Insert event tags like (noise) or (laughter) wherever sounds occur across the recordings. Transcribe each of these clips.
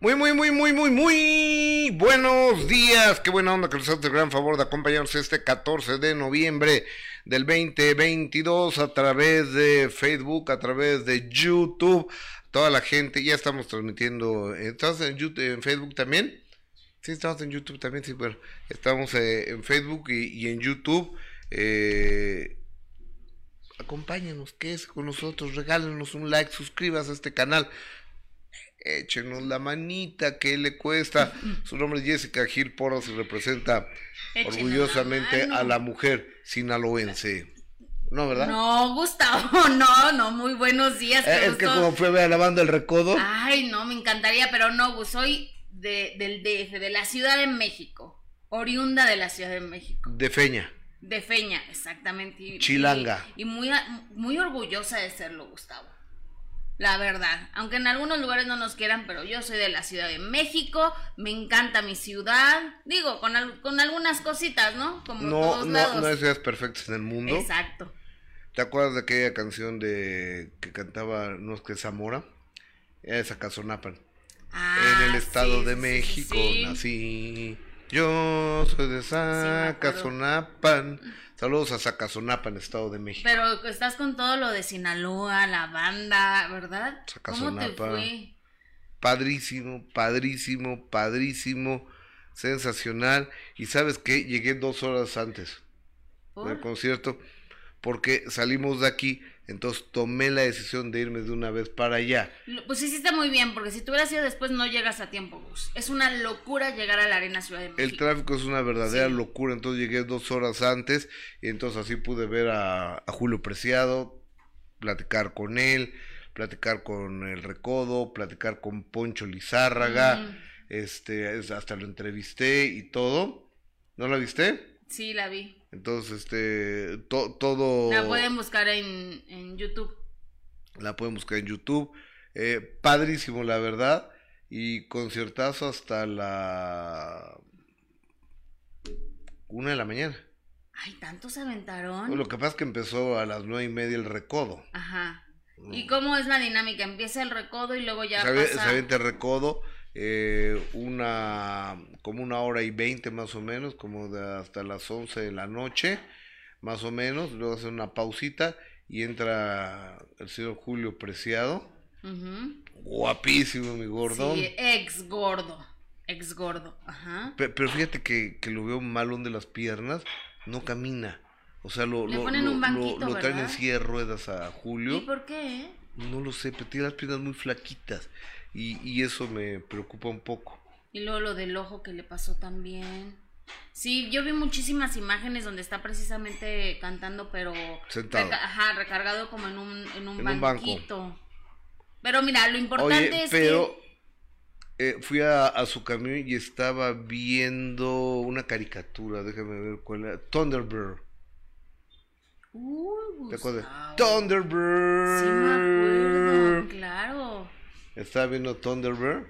Muy, muy, muy, muy, muy, muy buenos días. Qué buena onda que nos hace el gran favor de acompañarnos este 14 de noviembre del 2022 a través de Facebook, a través de YouTube. Toda la gente, ya estamos transmitiendo. ¿Estás en, YouTube, en Facebook también? Sí, estamos en YouTube también. Sí, bueno, estamos eh, en Facebook y, en YouTube. Eh, acompáñenos, es con nosotros, regálenos un like, suscríbase a este canal échenos la manita, ¿qué le cuesta? (laughs) Su nombre es Jessica Gil Porras y representa orgullosamente a la mujer sinaloense. No, ¿verdad? No, Gustavo, (laughs) no, no, muy buenos días. Eh, es que como fue a la banda El Recodo. Ay, no, me encantaría, pero no, soy de, del DF, de la Ciudad de México, oriunda de la Ciudad de México. De Feña. De Feña, exactamente. Chilanga. y muy, muy orgullosa de serlo, Gustavo la verdad. Aunque en algunos lugares no nos quieran, pero yo soy de la Ciudad de México, me encanta mi ciudad, digo, con, con algunas cositas, ¿no? Como no, todos no, no hay ciudades perfectas en el mundo. Exacto. ¿Te acuerdas de aquella canción de que cantaba, no es que Zamora? Era de Zacazonapan. Ah, en el Estado de México nací. Yo soy de Zacazonapan. Saludos a Zacazonapan, Estado de México. Pero estás con todo lo de Sinaloa, la banda, ¿verdad? ¿Cómo te fue? Padrísimo, padrísimo, padrísimo, sensacional. Y sabes qué, llegué dos horas antes del concierto porque salimos de aquí entonces tomé la decisión de irme de una vez para allá. Pues hiciste muy bien, porque si tú hubieras ido después no llegas a tiempo, Gus. Es una locura llegar a la Arena Ciudad de México. El tráfico es una verdadera locura, entonces llegué dos horas antes y entonces así pude ver a, Julio Preciado, platicar con él, platicar con el Recodo, platicar con Poncho Lizárraga, este, hasta lo entrevisté y todo. ¿No la viste? Sí, la vi. Entonces, este, todo... La pueden buscar en, en, YouTube. La pueden buscar en YouTube. Eh, padrísimo, la verdad. Y conciertazo hasta la... Una de la mañana. Ay, ¿tantos se aventaron? lo que pasa es que empezó a las nueve y media el recodo. Ajá. ¿Y cómo es la dinámica? Empieza el recodo y luego ya se, pasa... Se el recodo eh, una como una hora y veinte más o menos, como de hasta las once de la noche, más o menos, luego hace una pausita y entra el señor Julio Preciado, guapísimo mi gordo. Sí, ex gordo, ex gordo, ajá. Pero, fíjate que, que, lo veo malón de las piernas, no camina. O sea, lo, lo, lo, traen en silla de ruedas a Julio. ¿Y por qué? No lo sé, pero tiene las piernas muy flaquitas y, y eso me preocupa un poco. Y luego lo del ojo que le pasó también. Sí, yo vi muchísimas imágenes donde está precisamente cantando, pero ajá, recargado como en un, en un banquito. Pero mira, lo importante es pero, que... Eh, fui a, a, su camión y estaba viendo una caricatura, déjame ver cuál era, Thunderbird. Uh, ¿Te acuerdas? Thunderbird. Sí, me acuerdo, claro estaba viendo Thunderbird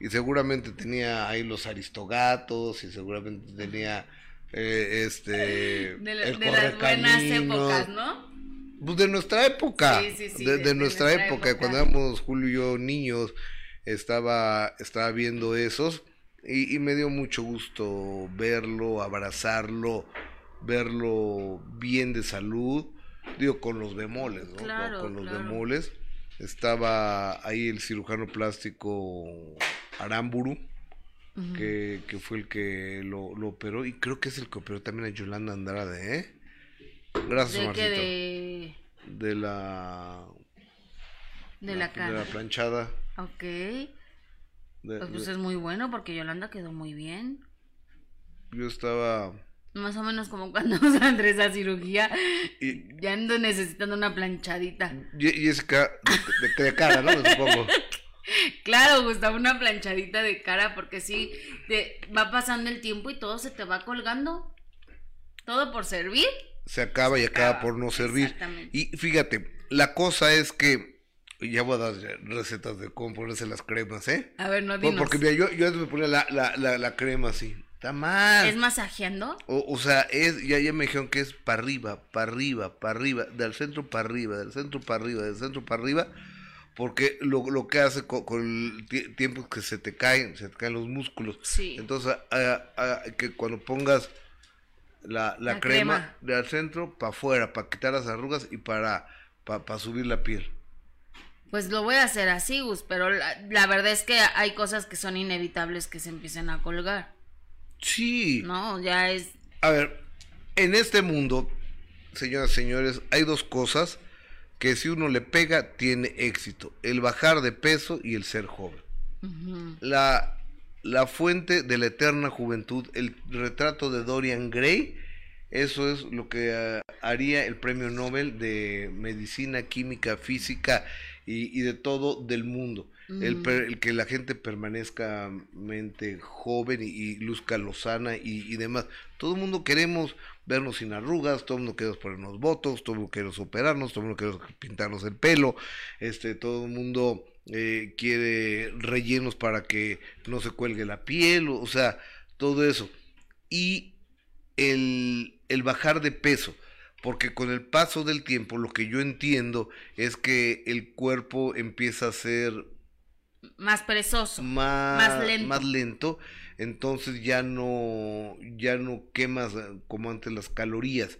y seguramente tenía ahí los aristogatos y seguramente tenía eh, este (laughs) de, las buenas épocas, ¿no? Pues de nuestra época, de, nuestra, época, cuando éramos Julio y yo niños, estaba, estaba viendo esos y, me dio mucho gusto verlo, abrazarlo, verlo bien de salud, digo, con los bemoles, ¿no? con, los bemoles estaba ahí el cirujano plástico Aramburu, que, fue el que lo, operó, y creo que es el que operó también a Yolanda Andrade, ¿eh? Gracias, ¿De de... de la... De la. De la planchada. Ok. pues, pues es muy bueno porque Yolanda quedó muy bien. Yo estaba más o menos como cuando (laughs) saldré esa cirugía, ya ando necesitando una planchadita. Y, es de, de, cara, ¿no? supongo. (laughs) Claro, Gustavo, una planchadita de cara, porque sí, te va pasando el tiempo y todo se te va colgando. Todo por servir. Se acaba y acaba, por no servir. Y fíjate, la cosa es que ya voy a dar recetas de cómo ponerse las cremas, ¿eh? A ver, no dinos. Porque mira, yo, yo antes me ponía la, la, la, la crema así. Está mal. ¿Es masajeando? O, o sea, es, ya, ya me dijeron que es para arriba, para arriba, para arriba, del centro para arriba, del centro para arriba, del centro para arriba, porque lo, lo que hace con, el tiempo es que se te caen, se te caen los músculos. Sí. Entonces, que cuando pongas la, la, crema, de al centro para afuera, para quitar las arrugas y para, para, subir la piel. Pues lo voy a hacer así, Gus, pero la, la, verdad es que hay cosas que son inevitables que se empiecen a colgar. Sí. No, ya es... A ver, en este mundo, señoras y señores, hay dos cosas que si uno le pega tiene éxito, el bajar de peso y el ser joven. la, la fuente de la eterna juventud, el retrato de Dorian Gray, eso es lo que ah, haría el premio Nobel de Medicina, Química, Física y, de todo del mundo. El, el, que la gente permanezca mente joven y, luzca lozana y, y, demás. Todo el mundo queremos vernos sin arrugas, todo el mundo queremos ponernos votos, todo el mundo queremos operarnos, todo el mundo queremos pintarnos el pelo, este, todo el mundo eh, quiere rellenos para que no se cuelgue la piel, o, sea, todo eso. Y el, el bajar de peso, porque con el paso del tiempo lo que yo entiendo es que el cuerpo empieza a ser más perezoso, más, lento. más lento entonces ya no, ya no quemas eh, como antes las calorías.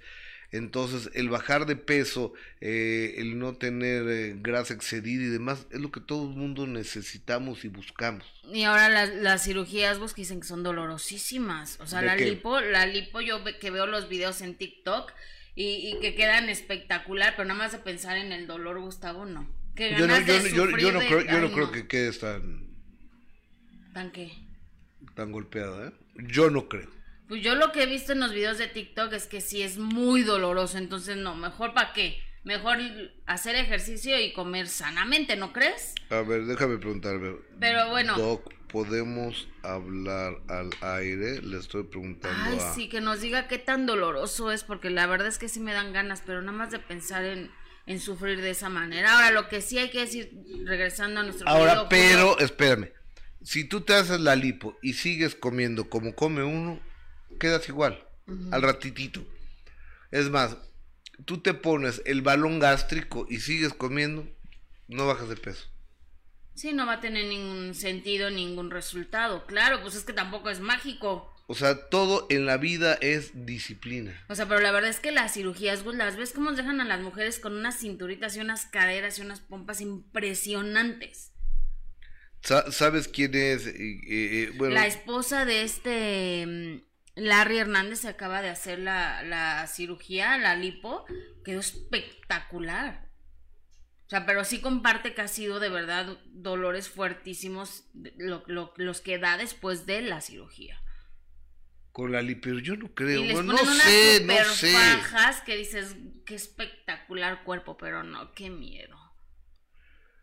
Entonces, el bajar de peso, eh, el no tener eh, grasa excedida y demás, es lo que todo el mundo necesitamos y buscamos. Y ahora las cirugías, vos que dicen que son dolorosísimas. O sea, la lipo, la lipo, yo que veo los videos en TikTok y, que quedan espectacular, pero nada más de pensar en el dolor, Gustavo, no. Yo no, yo, no creo, yo no creo que quede tan... ¿Tan qué? tan golpeada, ¿eh? Yo no creo. Pues yo lo que he visto en los videos de TikTok es que sí es muy doloroso, entonces no, mejor para qué? Mejor hacer ejercicio y comer sanamente, ¿no crees? A ver, déjame preguntarme. Pero bueno. Doc, ¿podemos hablar al aire? Le estoy preguntando. Ay, sí, que nos diga qué tan doloroso es, porque la verdad es que sí me dan ganas, pero nada más de pensar en, en sufrir de esa manera. Ahora, lo que sí hay que decir, regresando a nuestro Ahora, pero, espérame si tú te haces la lipo y sigues comiendo como come uno, quedas igual, al ratitito. Es más, tú te pones el balón gástrico y sigues comiendo, no bajas de peso. Sí, no va a tener ningún sentido, ningún resultado. Claro, pues es que tampoco es mágico. O sea, todo en la vida es disciplina. O sea, pero la verdad es que las cirugías, las ves cómo dejan a las mujeres con unas cinturitas y unas caderas y unas pompas impresionantes. ¿Sabes quién es? La esposa de este mm, Larry Hernández se acaba de hacer la, la cirugía, la lipo, quedó espectacular. O sea, pero sí comparte que ha sido de verdad dolores fuertísimos los que da después de la cirugía. Con la lipo, yo no creo. no sé, no sé. que dices, qué espectacular cuerpo, pero no, qué miedo.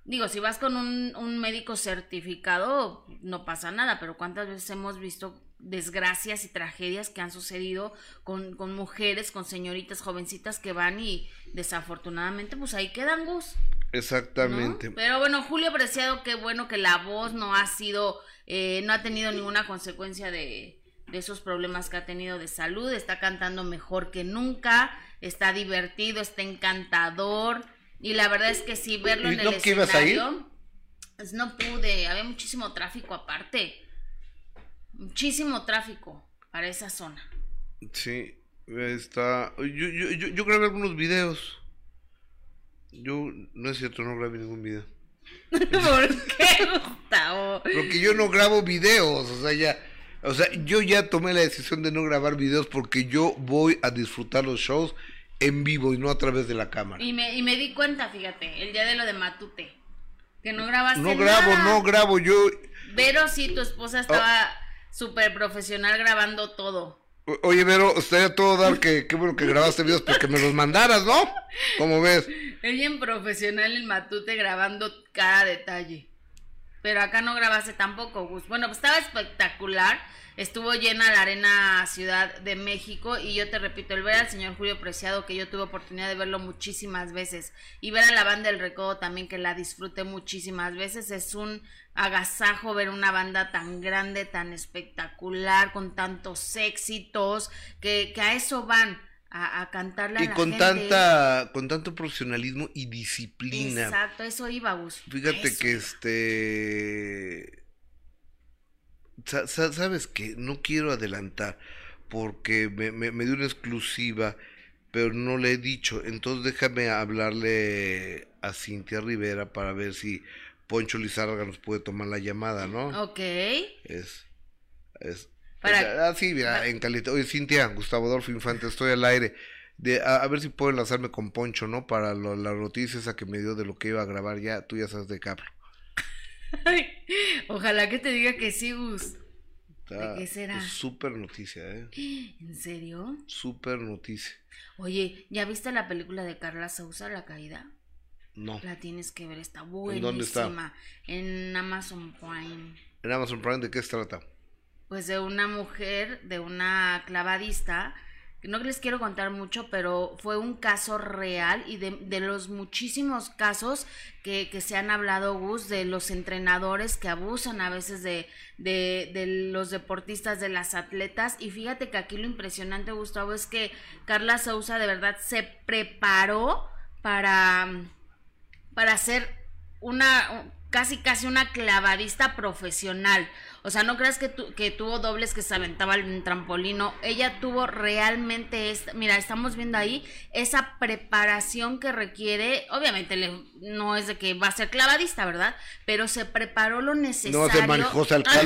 Digo, si vas con un, médico certificado, no pasa nada, pero ¿cuántas veces hemos visto desgracias y tragedias que han sucedido con, mujeres, con señoritas jovencitas que van y desafortunadamente pues ahí quedan Gus. Exactamente. Pero bueno, Julio Preciado, qué bueno que la voz no ha sido, eh, no ha tenido ninguna consecuencia de, de esos problemas que ha tenido de salud, está cantando mejor que nunca, está divertido, está encantador y la verdad es que sí, verlo en el escenario, pues no pude, había muchísimo tráfico aparte. Muchísimo tráfico para esa zona. Sí, está. Yo, yo, yo, yo grabé algunos videos. Yo, no es cierto, no grabé ningún video. (laughs) ¿Por qué, Gustavo? Porque yo no grabo videos, o sea, ya. O sea, yo ya tomé la decisión de no grabar videos porque yo voy a disfrutar los shows en vivo y no a través de la cámara. Y me, y me di cuenta, fíjate, el día de lo de Matute, que no grabaste No grabo, no grabo, yo... Vero, sí, tu esposa estaba súper profesional grabando todo. oye, Vero, estaría todo dar que qué bueno que grabaste videos porque me los mandaras, ¿no? ¿Cómo ves? (laughs) Ella profesional en Matute grabando cada detalle. Pero acá no grabaste tampoco, Gus. Bueno, pues estaba espectacular estuvo llena la arena Ciudad de México y yo te repito, el ver al señor Julio Preciado, que yo tuve oportunidad de verlo muchísimas veces, y ver a la banda del Recodo también, que la disfruté muchísimas veces, es un agasajo ver una banda tan grande, tan espectacular, con tantos éxitos, que, que a eso van, a, a cantarle y con tanta con tanto profesionalismo y disciplina. Exacto eso iba Gus. Fíjate que este sabes que no quiero adelantar porque me, me, dio una exclusiva pero no le he dicho. Entonces déjame hablarle a Cintia Rivera para ver si Poncho Lizárraga nos puede tomar la llamada no Ok. es es Ah, sí, mira, en calidad. Oye, Cintia, Gustavo Adolfo Infante, estoy al aire. De, a, ver si puedo enlazarme con Poncho, ¿no? Para lo, la noticia esa que me dio de lo que iba a grabar ya. Tú ya sabes de qué (laughs) ojalá que te diga que sí, Gus. ¿De qué será? Súper noticia, ¿eh? ¿En serio? Súper noticia. Oye, ¿ya viste la película de Carla Sousa, La Caída? No. La tienes que ver, está buenísima. ¿En dónde está? En Amazon Prime. ¿En Amazon Prime de qué se trata? Pues de una mujer, de una clavadista, no les quiero contar mucho, pero fue un caso real y de, los muchísimos casos que, que, se han hablado, Gus, de los entrenadores que abusan a veces de, de, de, los deportistas, de las atletas. Y fíjate que aquí lo impresionante, Gustavo, es que Carla Sousa de verdad se preparó para, para hacer una, casi casi una clavadista profesional. O sea, no creas que, que tuvo dobles que se aventaba el trampolino. Ella tuvo realmente, esta, mira, estamos viendo ahí esa preparación que requiere. Obviamente le, no es de que va a ser clavadista, ¿verdad? Pero se preparó lo necesario. No va a ser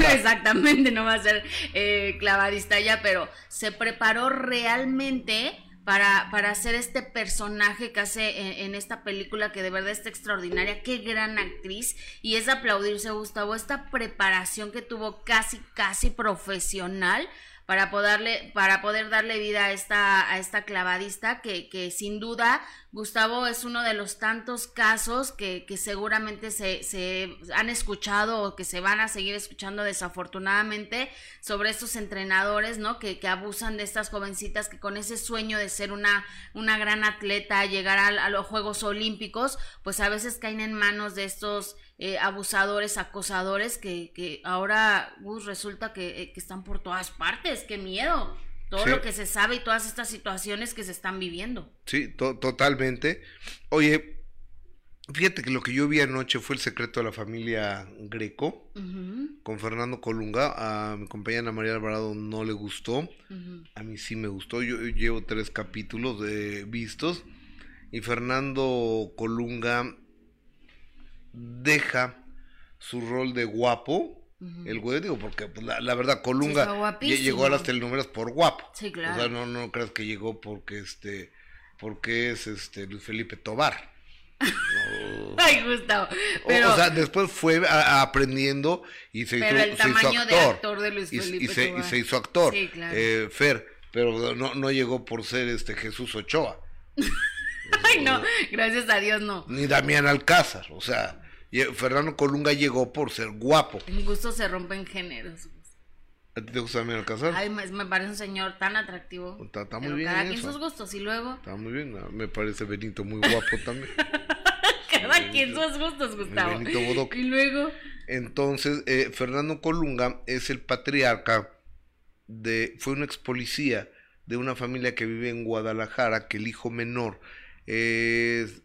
(laughs) Exactamente, no va a ser eh, clavadista ya, pero se preparó realmente para, para hacer este personaje que hace en, esta película que de verdad está extraordinaria, qué gran actriz. Y es aplaudirse Gustavo, esta preparación que tuvo casi, casi profesional para poderle, para poder darle vida a esta, a esta clavadista que, que sin duda Gustavo es uno de los tantos casos que, que seguramente se, se, han escuchado o que se van a seguir escuchando desafortunadamente sobre estos entrenadores, ¿no? Que, que abusan de estas jovencitas que con ese sueño de ser una, una gran atleta, llegar a, a los Juegos Olímpicos, pues a veces caen en manos de estos eh, abusadores, acosadores que, que ahora resulta que, eh, que, están por todas partes. ¡Qué miedo! Todo lo que se sabe y todas estas situaciones que se están viviendo. Sí, totalmente. Oye, fíjate que lo que yo vi anoche fue el secreto de la familia Greco con Fernando Colunga. A mi compañera Ana María Alvarado no le gustó. A mí sí me gustó. Yo, llevo tres capítulos de vistos. Y Fernando Colunga deja su rol de guapo. El güey, digo, porque pues, la, verdad, Colunga llegó a las telenovelas por guapo. Sí, claro. O sea, no, no creas que llegó porque este, porque es este Luis Felipe Tobar. (laughs) Ay, Gustavo. Pero... O, sea, después fue aprendiendo y se hizo, el tamaño actor. De actor de Luis Felipe y, se, y se, hizo actor. Sí, claro. eh, Fer, pero no, no llegó por ser este Jesús Ochoa. (laughs) Ay, no, gracias a Dios no. Ni Damián Alcázar, o sea, Fernando Colunga llegó por ser guapo. En gusto se rompen géneros. ¿A ti te gusta Damián Alcázar? Ay, me, parece un señor tan atractivo. Está, muy bien. Cada quien sus gustos y luego. Está muy bien, me parece Benito muy guapo también. (laughs) cada quien sus gustos, Gustavo. Benito Bodoque. Y luego. Entonces, eh, Fernando Colunga es el patriarca de. Fue un ex policía de una familia que vive en Guadalajara, que el hijo menor pues,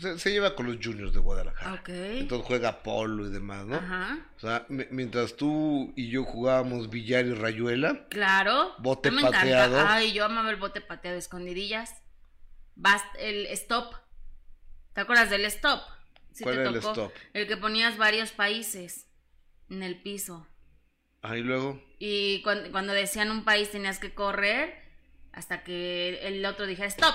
se, lleva con los juniors de Guadalajara. Entonces juega polo y demás, ¿no? O sea, mientras tú y yo jugábamos billar y rayuela. Claro. Bote pateado. Ay, yo amaba el bote pateado, escondidillas. Bast el stop. ¿Te acuerdas del stop? ¿Cuál era el stop? El que ponías varios países en el piso. Ahí luego. Y cuando, cuando decían un país tenías que correr hasta que el otro dijera stop.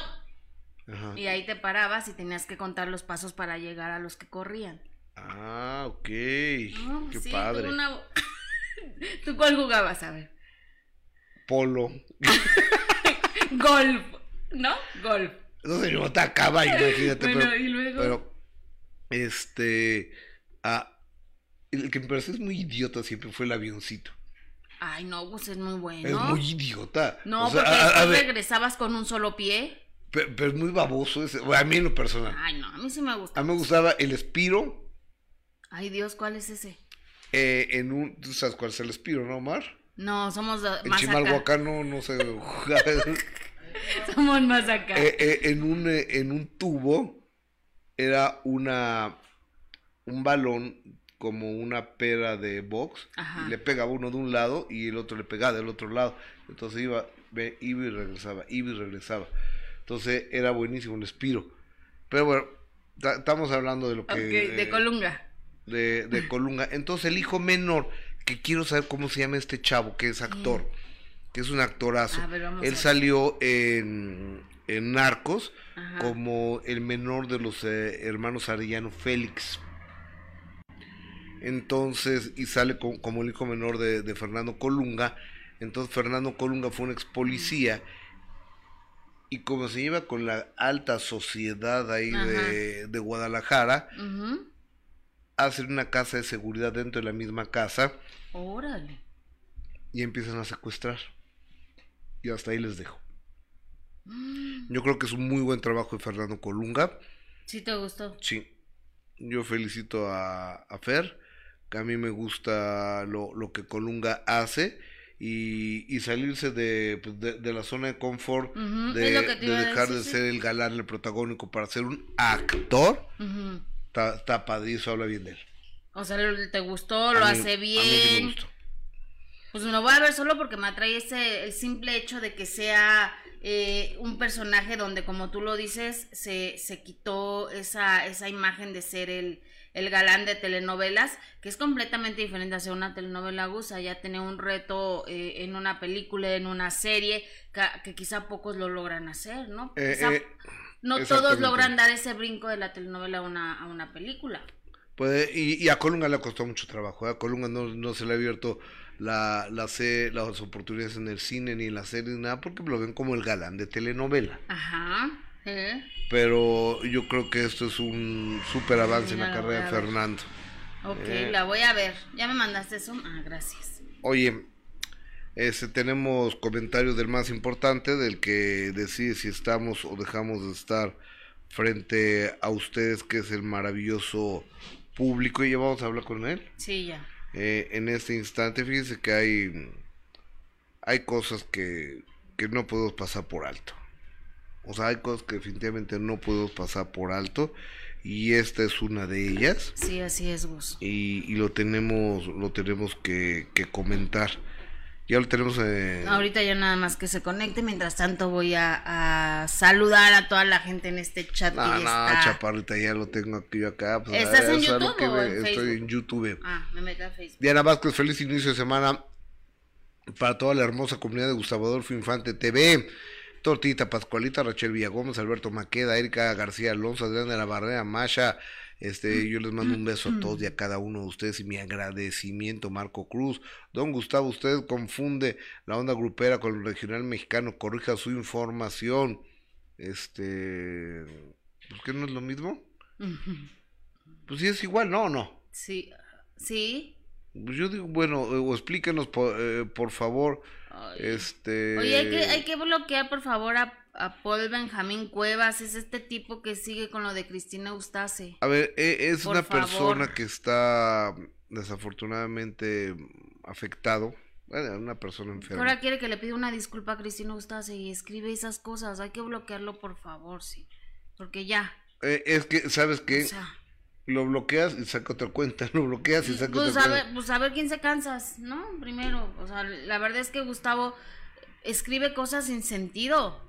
Y ahí te parabas y tenías que contar los pasos para llegar a los que corrían. Ah, ok. Qué padre. (laughs) ¿Tú cuál jugabas? A ver. Polo. (laughs) Golf. ¿No? Golf. No se yo te acaba, imagínate. bueno, y luego. Pero, este. Ah, el que me parece es muy idiota siempre fue el avioncito. Ay, no, pues es muy bueno. Es muy idiota. No, porque después regresabas con un solo pie. Pero, es muy baboso ese. a mí en lo personal. Ay, no, a mí sí me gusta. A mí me gustaba el Espiro. Ay, Dios, ¿cuál es ese? Eh, en un. ¿Tú sabes cuál es el Espiro, no, Omar? No, somos de, en Chimalhuacán no, no sé. (laughs) Somos más acá. Eh, eh, en, un, eh, en un tubo era una un balón como una pera de box. Y le pegaba uno de un lado y el otro le pegaba del otro lado. Entonces iba, iba y regresaba, iba y regresaba. Entonces era buenísimo el espiro. Pero bueno, estamos hablando de lo que... de Colunga. De, de Colunga. Entonces el hijo menor, que quiero saber cómo se llama este chavo, que es actor, que es un actorazo. Él salió en, en Narcos como el menor de los eh, hermanos Arellano Félix. Entonces, y sale como el hijo menor de, Fernando Colunga. Entonces, Fernando Colunga fue un ex policía. Y como se lleva con la alta sociedad ahí de, de, Guadalajara, hacen una casa de seguridad dentro de la misma casa. Órale. Y empiezan a secuestrar. Y hasta ahí les dejo. Yo creo que es un muy buen trabajo de Fernando Colunga. ¿Sí te gustó? Sí. Yo felicito a, Fer, que a mí me gusta lo, lo que Colunga hace. Y, y salirse de, pues, de, la zona de confort, de, dejar de ser el galán, el protagónico, para ser un actor, está, habla bien de él. O sea, te gustó, lo hace bien. Pues no voy a ver solo porque me atrae ese, el simple hecho de que sea eh, un personaje donde, como tú lo dices, se, se quitó esa, esa imagen de ser el, el galán de telenovelas, que es completamente diferente a ser una telenovela gusa, ya tener un reto eh, en una película, en una serie, que, quizá pocos lo logran hacer, ¿no? Eh, no todos logran dar ese brinco de la telenovela a una, a una película. Puede, y, a Colunga le ha costado mucho trabajo, a Colunga no, no se le ha abierto la, la las oportunidades en el cine ni en la serie, nada, porque lo ven como el galán de telenovela. Ajá. Pero yo creo que esto es un súper avance en la, carrera de Fernando. Ok, eh. la voy a ver. ¿Ya me mandaste eso? Ah, gracias. Oye, este, tenemos comentarios del más importante, del que decide si estamos o dejamos de estar frente a ustedes, que es el maravilloso público. ¿Y ya vamos a hablar con él? Sí, ya. Eh, en este instante. Fíjense que hay, hay cosas que, que no podemos pasar por alto. O sea, hay cosas que definitivamente no podemos pasar por alto y esta es una de ellas. Sí, así es, Gus. Y, y lo tenemos, lo tenemos que, que comentar. Ya lo tenemos. Eh... Ahorita ya nada más que se conecte. Mientras tanto, voy a, saludar a toda la gente en este chat. No, no, chaparrita, ya lo tengo aquí acá. Pues, ¿Estás en YouTube o en Estoy en YouTube. Ah, me meto a Facebook. Diana Vázquez, feliz inicio de semana para toda la hermosa comunidad de Gustavo Adolfo Infante TV. Tortita Pascualita, Rachel Villagómez, Alberto Maqueda, Erika García Alonso, Adrián de la Barrera, Masha, este, yo les mando un beso a todos y a cada uno de ustedes y mi agradecimiento, Marco Cruz. Don Gustavo, usted confunde la onda grupera con el regional mexicano, corrija su información. Este, ¿por qué no es lo mismo? Pues sí es igual, ¿no o no? Sí, sí. Pues yo digo, bueno, o explíquenos por, eh, por favor. este. Oye, hay que, hay que bloquear por favor a a Paul Benjamín Cuevas, es este tipo que sigue con lo de Cristina Eustace. A ver, e, es una persona que está desafortunadamente afectado. Bueno, una persona enferma. Ahora quiere que le pida una disculpa a Cristina Eustace y escribe esas cosas. Hay que bloquearlo, por favor, sí. Porque ya. Eh, es que, ¿sabes qué? Lo bloqueas y saca otra cuenta, (laughs) lo bloqueas y saca pues otra cuenta. Pues a ver quién se cansas, ¿no? Primero, o sea, la verdad es que Gustavo escribe cosas sin sentido.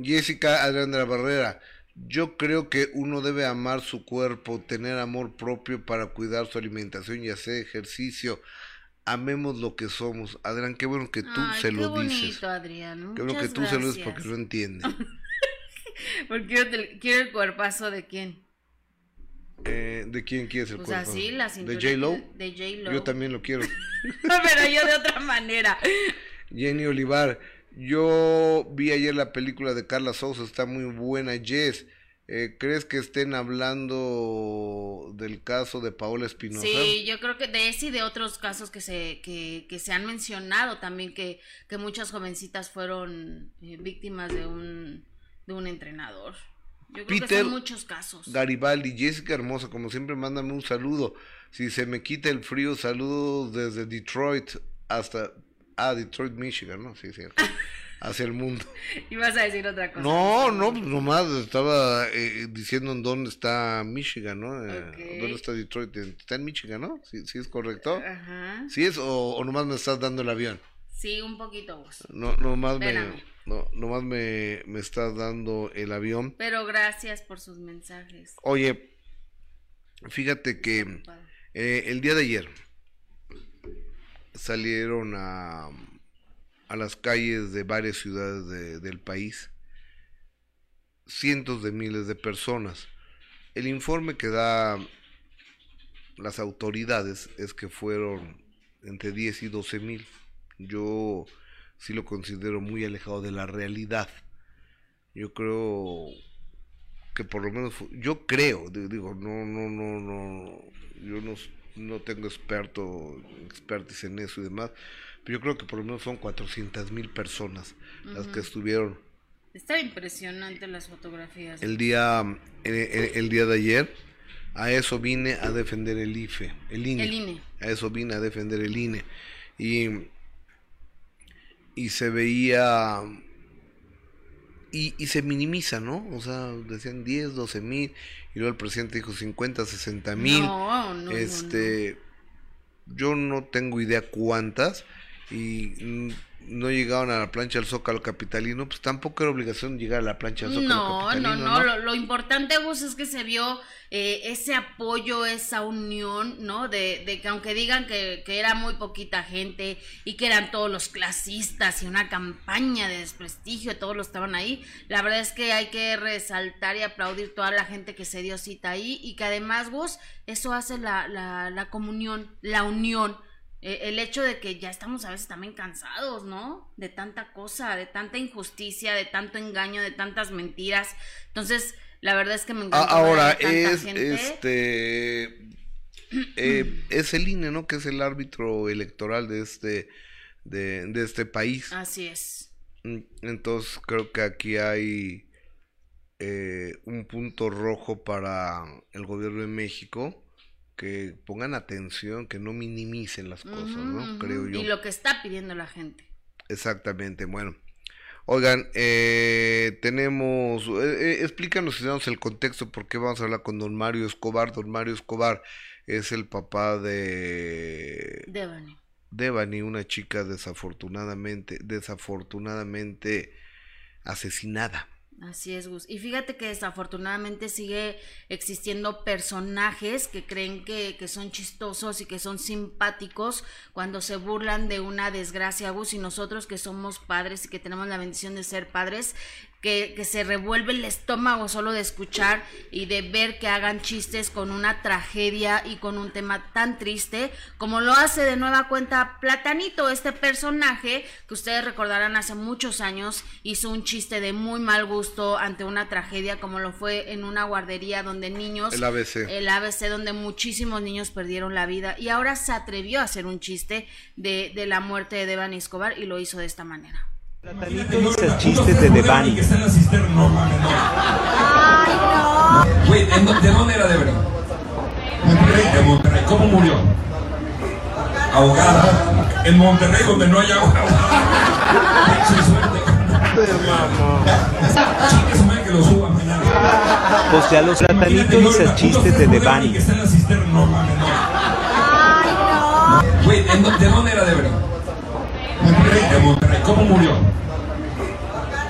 Jessica Adrián de la Barrera, yo creo que uno debe amar su cuerpo, tener amor propio para cuidar su alimentación y hacer ejercicio. Amemos lo que somos. Adrián, qué bueno que tú se lo bonito, dices. Adrián. Qué bueno que tú se lo dices porque no entiende. (laughs) porque quiero, el cuerpazo de quién. Eh, ¿De quién quieres el pues cuerpo? Así, la ¿De J-Lo? De J-Lo. Yo también lo quiero. (laughs) Pero yo de otra manera. Jenny Olivar, yo vi ayer la película de Carla Sousa, está muy buena. Jess, eh, ¿crees que estén hablando del caso de Paola Espinosa? Sí, yo creo que de ese y de otros casos que se, que, que se han mencionado también, que, que muchas jovencitas fueron eh, víctimas de un, de un entrenador. Yo creo que son muchos casos. Garibaldi, Jessica Hermosa, como siempre, mándame un saludo. Si se me quita el frío, saludos desde Detroit hasta Ah, Detroit, Michigan, ¿no? Sí, cierto. (laughs) hacia el mundo. Ibas a decir otra cosa. No, no, pues nomás estaba eh, diciendo en dónde está Michigan, ¿no? Eh, ¿Dónde está Detroit? Está en Michigan, ¿no? ¿Sí, sí es correcto? Ajá. ¿Sí es o, o, nomás me estás dando el avión? Sí, un poquito vos. No, nomás me, no, nomás me, me estás dando el avión. Pero gracias por sus mensajes. Oye, fíjate que eh, el día de ayer salieron a a las calles de varias ciudades del país cientos de miles de personas. El informe que da las autoridades es que fueron entre 10 y 12 mil. Yo sí lo considero muy alejado de la realidad. Yo creo que por lo menos, yo creo, digo, no, no, no, no, yo no, no tengo experto, expertis en eso y demás, yo creo que por lo menos son 400 mil personas las que estuvieron. Está impresionante las fotografías. El día, el, día de ayer, a eso vine a defender el IFE, el INE. El INE. A eso vine a defender el INE. Y, y se veía y, y, se minimiza, ¿no? O sea, decían 10, 12 mil, y luego el presidente dijo 50, 60 mil. No, no, este, yo no tengo idea cuántas, y no llegaban a la plancha del Zócalo Capitalino, pues tampoco era obligación llegar a la plancha del Zócalo no, Capitalino. No, no, no, lo, importante, Gus, es que se vio eh, ese apoyo, esa unión, ¿no? De, de que aunque digan que, que, era muy poquita gente y que eran todos los clasistas y una campaña de desprestigio, todos los estaban ahí, la verdad es que hay que resaltar y aplaudir toda la gente que se dio cita ahí y que además, Gus, eso hace la, la, la comunión, la unión eh, el hecho de que ya estamos a veces también cansados, ¿no? De tanta cosa, de tanta injusticia, de tanto engaño, de tantas mentiras. Entonces, la verdad es que me encanta. Ahora, es este. Eh, (clears throat) es el INE, ¿no? Que es el árbitro electoral de este, de, este país. Así es. Mm, entonces, creo que aquí hay eh, un punto rojo para el gobierno de México que pongan atención, que no minimicen las cosas, ¿no? Creo yo. Y lo que está pidiendo la gente. Exactamente, bueno. Oigan, eh, tenemos, eh, eh, explícanos si damos el contexto, porque vamos a hablar con don Mario Escobar. Don Mario Escobar es el papá de... Devani. Devani, una chica desafortunadamente, desafortunadamente asesinada. Así es, Gus. Y fíjate que desafortunadamente sigue existiendo personajes que creen que, que, son chistosos y que son simpáticos cuando se burlan de una desgracia, Gus. Y nosotros que somos padres y que tenemos la bendición de ser padres, que, que, se revuelve el estómago solo de escuchar y de ver que hagan chistes con una tragedia y con un tema tan triste como lo hace de nueva cuenta Platanito, este personaje que ustedes recordarán hace muchos años hizo un chiste de muy mal gusto ante una tragedia como lo fue en una guardería donde niños... El ABC. El ABC donde muchísimos niños perdieron la vida y ahora se atrevió a hacer un chiste de, de la muerte de Devan Escobar y lo hizo de esta manera. Platanito dice chistes de Devani. Que está en la cisterna. No mames, no. Ay, no. Güey, ¿de dónde era Devani? Monterrey. De Monterrey. ¿Cómo murió? Ahogada. En Monterrey, donde no hay agua. Chingue que lo suban, Pues ya los platanitos dice chistes de Devani. Que está en la cisterna. No mames, no. Ay, no. Güey, ¿de dónde era Devani? De Monterrey. ¿Cómo murió?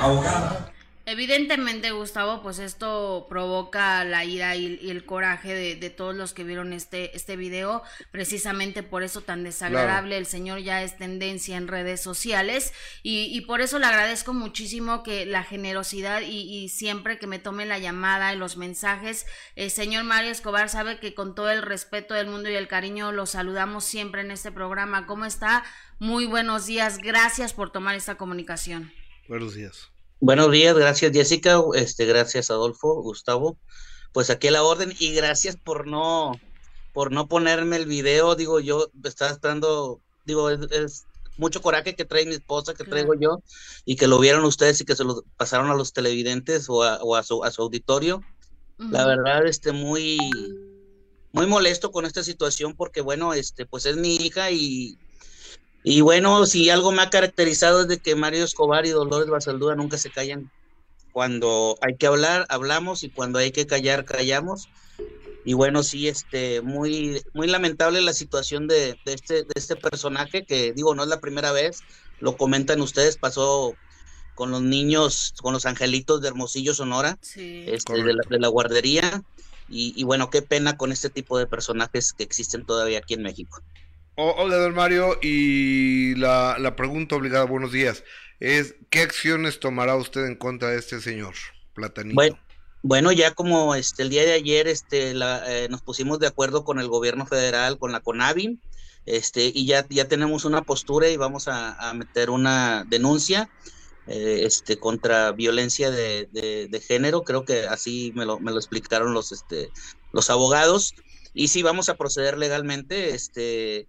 Ahogada. Evidentemente, Gustavo, pues esto provoca la ira y, el coraje de, todos los que vieron este, este video. Precisamente por eso tan desagradable, el señor ya es tendencia en redes sociales. Y, por eso le agradezco muchísimo que la generosidad y, siempre que me tome la llamada y los mensajes. El señor Mario Escobar sabe que con todo el respeto del mundo y el cariño lo saludamos siempre en este programa. ¿Cómo está? Muy buenos días. Gracias por tomar esta comunicación. Buenos días. Buenos días, gracias Jessica, este, gracias Adolfo, Gustavo. Pues aquí a la orden y gracias por no, por no ponerme el video. Digo, yo estaba esperando, digo, es, mucho coraje que trae mi esposa, que traigo yo, y que lo vieron ustedes y que se lo pasaron a los televidentes o a, su, a su, auditorio. La verdad, este, muy, muy molesto con esta situación porque, bueno, este, pues es mi hija y Y bueno, si algo me ha caracterizado es de que Mario Escobar y Dolores Basaldúa nunca se callan. Cuando hay que hablar, hablamos y cuando hay que callar, callamos. Y bueno, sí, este, muy, muy lamentable la situación de, este, de este personaje, que digo, no es la primera vez, lo comentan ustedes, pasó con los niños, con los angelitos de Hermosillo, Sonora, este, de, la, guardería. Y, bueno, qué pena con este tipo de personajes que existen todavía aquí en México. Hola, don Mario, y la, la pregunta obligada, buenos días, es, ¿qué acciones tomará usted en contra de este señor, Platanito? Bueno, bueno, ya como este el día de ayer este eh, nos pusimos de acuerdo con el gobierno federal, con la CONAVIN, este y ya ya tenemos una postura y vamos a, meter una denuncia eh, este contra violencia de, de, género, creo que así me lo, me lo explicaron los este los abogados. Y sí vamos a proceder legalmente, este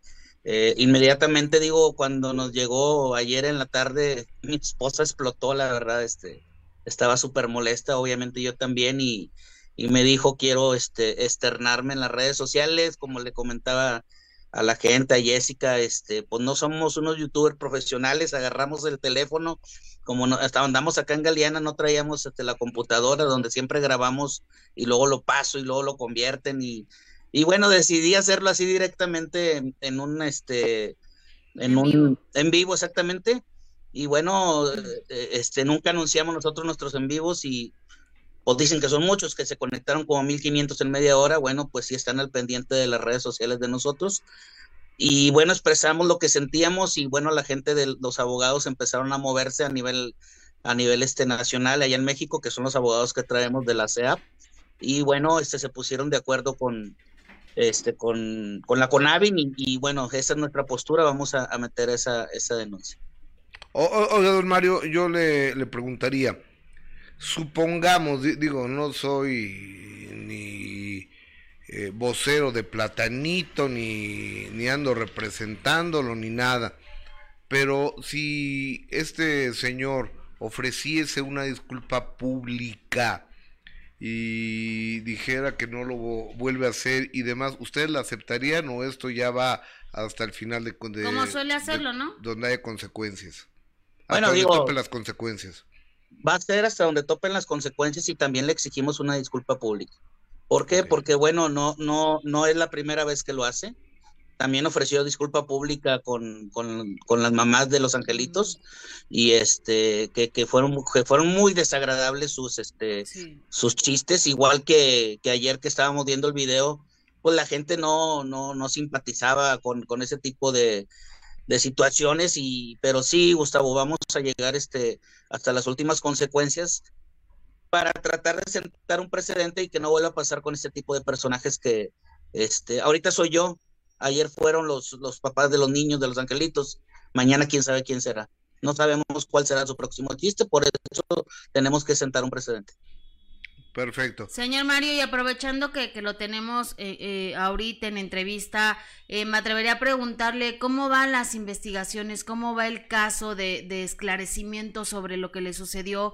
eh, inmediatamente digo cuando nos llegó ayer en la tarde (laughs) mi esposa explotó la verdad este estaba súper molesta, obviamente yo también, y, me dijo, quiero este, externarme en las redes sociales, como le comentaba a la gente, a Jessica, este, pues no somos unos youtubers profesionales, agarramos el teléfono, como no, hasta andamos acá en Galeana, no traíamos este, la computadora donde siempre grabamos y luego lo paso y luego lo convierten y, y bueno, decidí hacerlo así directamente en, un, este, en, un, en vivo exactamente, y bueno, eh, este, nunca anunciamos nosotros nuestros en vivos y pues dicen que son muchos, que se conectaron como 1500 en media hora. Bueno, pues sí están al pendiente de las redes sociales de nosotros. Y bueno, expresamos lo que sentíamos y bueno, la gente de los abogados empezaron a moverse a nivel, a nivel este nacional allá en México, que son los abogados que traemos de la CEAP. Y bueno, este, se pusieron de acuerdo con, este, con, con la CONAVIN y, bueno, esa es nuestra postura, vamos a, meter esa, esa denuncia. Oiga, don Mario, yo le, le preguntaría, supongamos, digo, no soy ni eh, vocero de Platanito, ni, ni ando representándolo, ni nada, pero si este señor ofreciese una disculpa pública y dijera que no lo vuelve a hacer y demás, ¿ustedes la aceptarían o esto ya va hasta el final de... de Como suele hacerlo, ¿no? Donde haya consecuencias. Bueno, digo, topen las consecuencias. Va a ser hasta donde topen las consecuencias y también le exigimos una disculpa pública. ¿Por qué? Porque bueno, no, no, no es la primera vez que lo hace. También ofreció disculpa pública con, con, con las mamás de los angelitos y este que, que fueron que fueron muy desagradables sus este sus chistes, igual que, que ayer que estábamos viendo el video, pues la gente no, no, no simpatizaba con, con ese tipo de, de situaciones y pero sí Gustavo vamos a llegar este hasta las últimas consecuencias para tratar de sentar un precedente y que no vuelva a pasar con este tipo de personajes que este ahorita soy yo ayer fueron los los papás de los niños de los angelitos mañana quién sabe quién será no sabemos cuál será su próximo chiste por eso tenemos que sentar un precedente Perfecto. Señor Mario, y aprovechando que, que lo tenemos eh, eh, ahorita en entrevista, eh, me atrevería a preguntarle cómo van las investigaciones, cómo va el caso de, de esclarecimiento sobre lo que le sucedió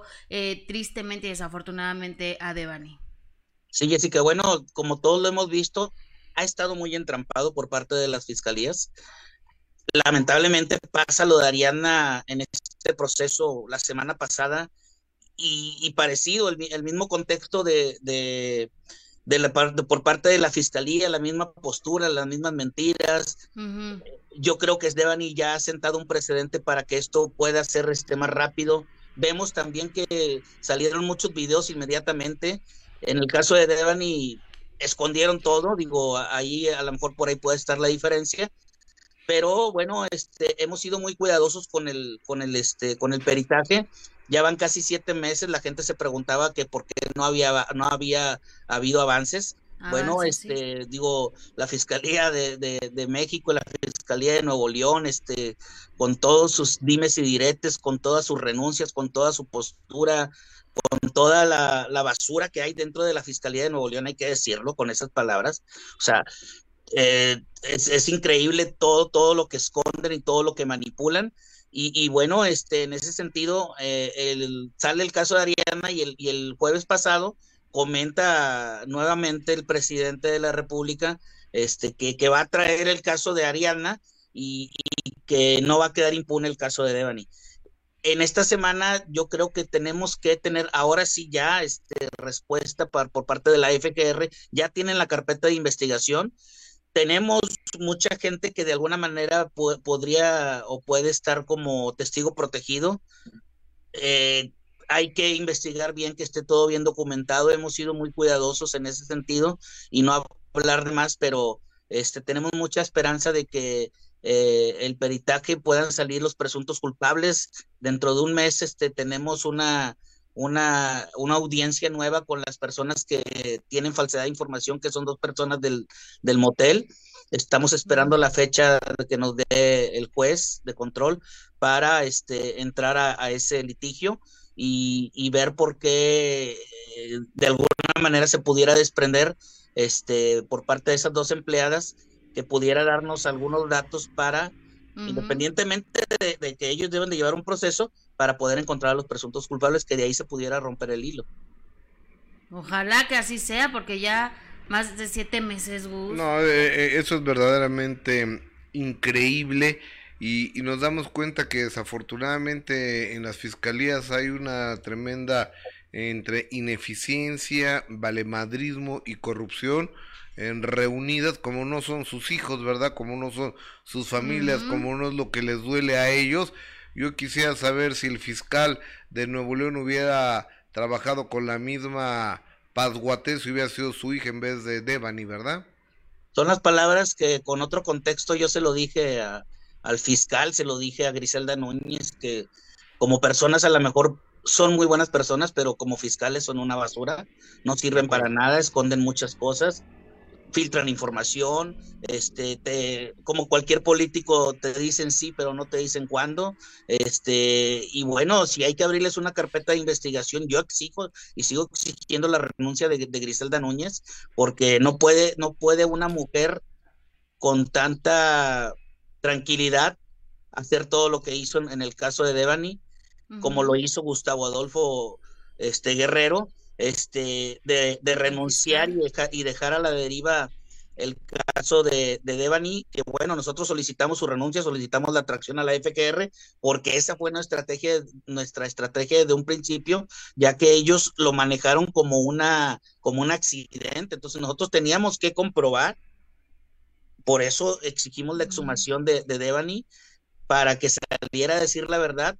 tristemente y desafortunadamente a Devani. Sí, Jessica, bueno, como todos lo hemos visto, ha estado muy entrampado por parte de las fiscalías. Lamentablemente pasa lo de Ariana en este proceso la semana pasada y, parecido, el, mismo contexto de, de, la parte, por parte de la fiscalía, la misma postura, las mismas mentiras. Yo creo que Devani ya ha sentado un precedente para que esto pueda ser este, más rápido. Vemos también que salieron muchos videos inmediatamente. En el caso de Devani, escondieron todo, digo, ahí a lo mejor por ahí puede estar la diferencia, pero bueno, este, hemos sido muy cuidadosos con el, con el, este, con el peritaje ya van casi siete meses, la gente se preguntaba que por qué no había, no había habido avances. bueno, este, digo, la Fiscalía de, de, México, la Fiscalía de Nuevo León, este, con todos sus dimes y diretes, con todas sus renuncias, con toda su postura, toda la, la, basura que hay dentro de la Fiscalía de Nuevo León, hay que decirlo con esas palabras. O sea, eh, es, es, increíble todo, todo lo que esconden y todo lo que manipulan. Y, bueno, este, en ese sentido, eh, el, sale el caso de Ariana y el, y el jueves pasado comenta nuevamente el presidente de la República este, que, que va a traer el caso de Ariana y, que no va a quedar impune el caso de Devani. En esta semana yo creo que tenemos que tener ahora sí ya este, respuesta por parte de la FGR, ya tienen la carpeta de investigación. Tenemos mucha gente que de alguna manera podría o puede estar como testigo protegido. Eh, hay que investigar bien que esté todo bien documentado. Hemos sido muy cuidadosos en ese sentido y no hablar más, pero este, tenemos mucha esperanza de que eh, el peritaje puedan salir los presuntos culpables. Dentro de un mes este, tenemos una, una, una audiencia nueva con las personas que tienen falsedad de información, que son dos personas del, del motel. Estamos esperando la fecha que nos dé el juez de control para este, entrar a ese litigio y, ver por qué eh, de alguna manera se pudiera desprender este, por parte de esas dos empleadas que pudiera darnos algunos datos para, independientemente de, que ellos deben de llevar un proceso, para poder encontrar a los presuntos culpables, que de ahí se pudiera romper el hilo. Ojalá que así sea, porque ya más de siete meses, Gus. No, eh, eh, eso es verdaderamente increíble. Y, nos damos cuenta que desafortunadamente en las fiscalías hay una tremenda entre ineficiencia, valemadrismo y corrupción en reunidas como no son sus hijos, ¿verdad? Como no son sus familias, como no es lo que les duele a ellos. Yo quisiera saber si el fiscal de Nuevo León hubiera trabajado con la misma Pazguaté si hubiera sido su hija en vez de Devani, ¿verdad? Son las palabras que con otro contexto yo se lo dije a, al fiscal, se lo dije a Griselda Núñez, que como personas a lo mejor son muy buenas personas, pero como fiscales son una basura, no sirven para nada, esconden muchas cosas, filtran información, este, te, como cualquier político te dicen sí, pero no te dicen cuándo, este, y bueno, si hay que abrirles una carpeta de investigación, yo exijo y sigo exigiendo la renuncia de, de Griselda Núñez, porque no puede, no puede una mujer con tanta tranquilidad hacer todo lo que hizo en, el caso de Devani, como lo hizo Gustavo Adolfo este, Guerrero, este, de, renunciar y, dejar a la deriva el caso de, de, Devani, que bueno, nosotros solicitamos su renuncia, solicitamos la atracción a la FGR, porque esa fue nuestra estrategia, nuestra estrategia desde un principio, ya que ellos lo manejaron como una, como un accidente. Entonces nosotros teníamos que comprobar por eso exigimos la exhumación de, de Devani para que saliera a decir la verdad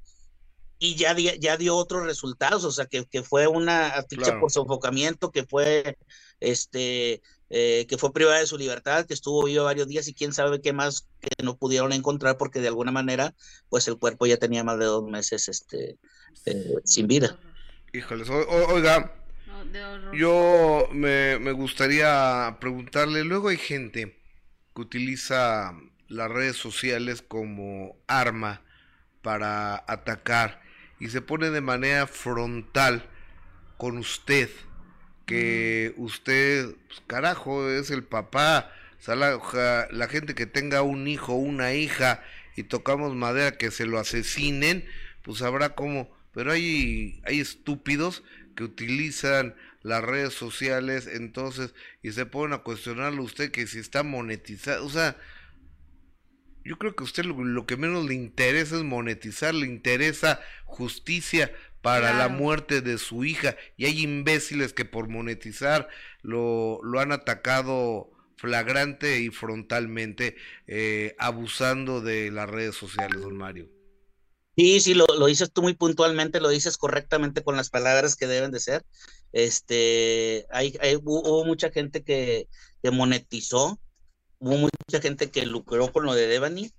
y ya, ya dio otros resultados, o sea, que, fue una ficha por sofocamiento, que fue este eh, que fue privada de su libertad, que estuvo vivo varios días y quién sabe qué más que no pudieron encontrar porque de alguna manera pues el cuerpo ya tenía más de dos meses este eh, sin vida. Híjoles, oiga, yo me, me gustaría preguntarle, luego hay gente que utiliza las redes sociales como arma para atacar y se pone de manera frontal con usted, que usted, pues, carajo, es el papá, o la, la, gente que tenga un hijo, una hija y tocamos madera que se lo asesinen, pues habrá como, pero hay, hay estúpidos que utilizan las redes sociales, entonces, y se ponen a cuestionarle a usted que si está monetizado, o sea, yo creo que a usted lo, que menos le interesa es monetizar, le interesa justicia para la muerte de su hija, y hay imbéciles que por monetizar lo, lo han atacado flagrante y frontalmente, eh, abusando de las redes sociales, don Mario. Sí, sí, lo, lo, dices tú muy puntualmente, lo dices correctamente con las palabras que deben de ser. Este, hay, hubo mucha gente que, que, monetizó, hubo mucha gente que lucró con lo de Devani.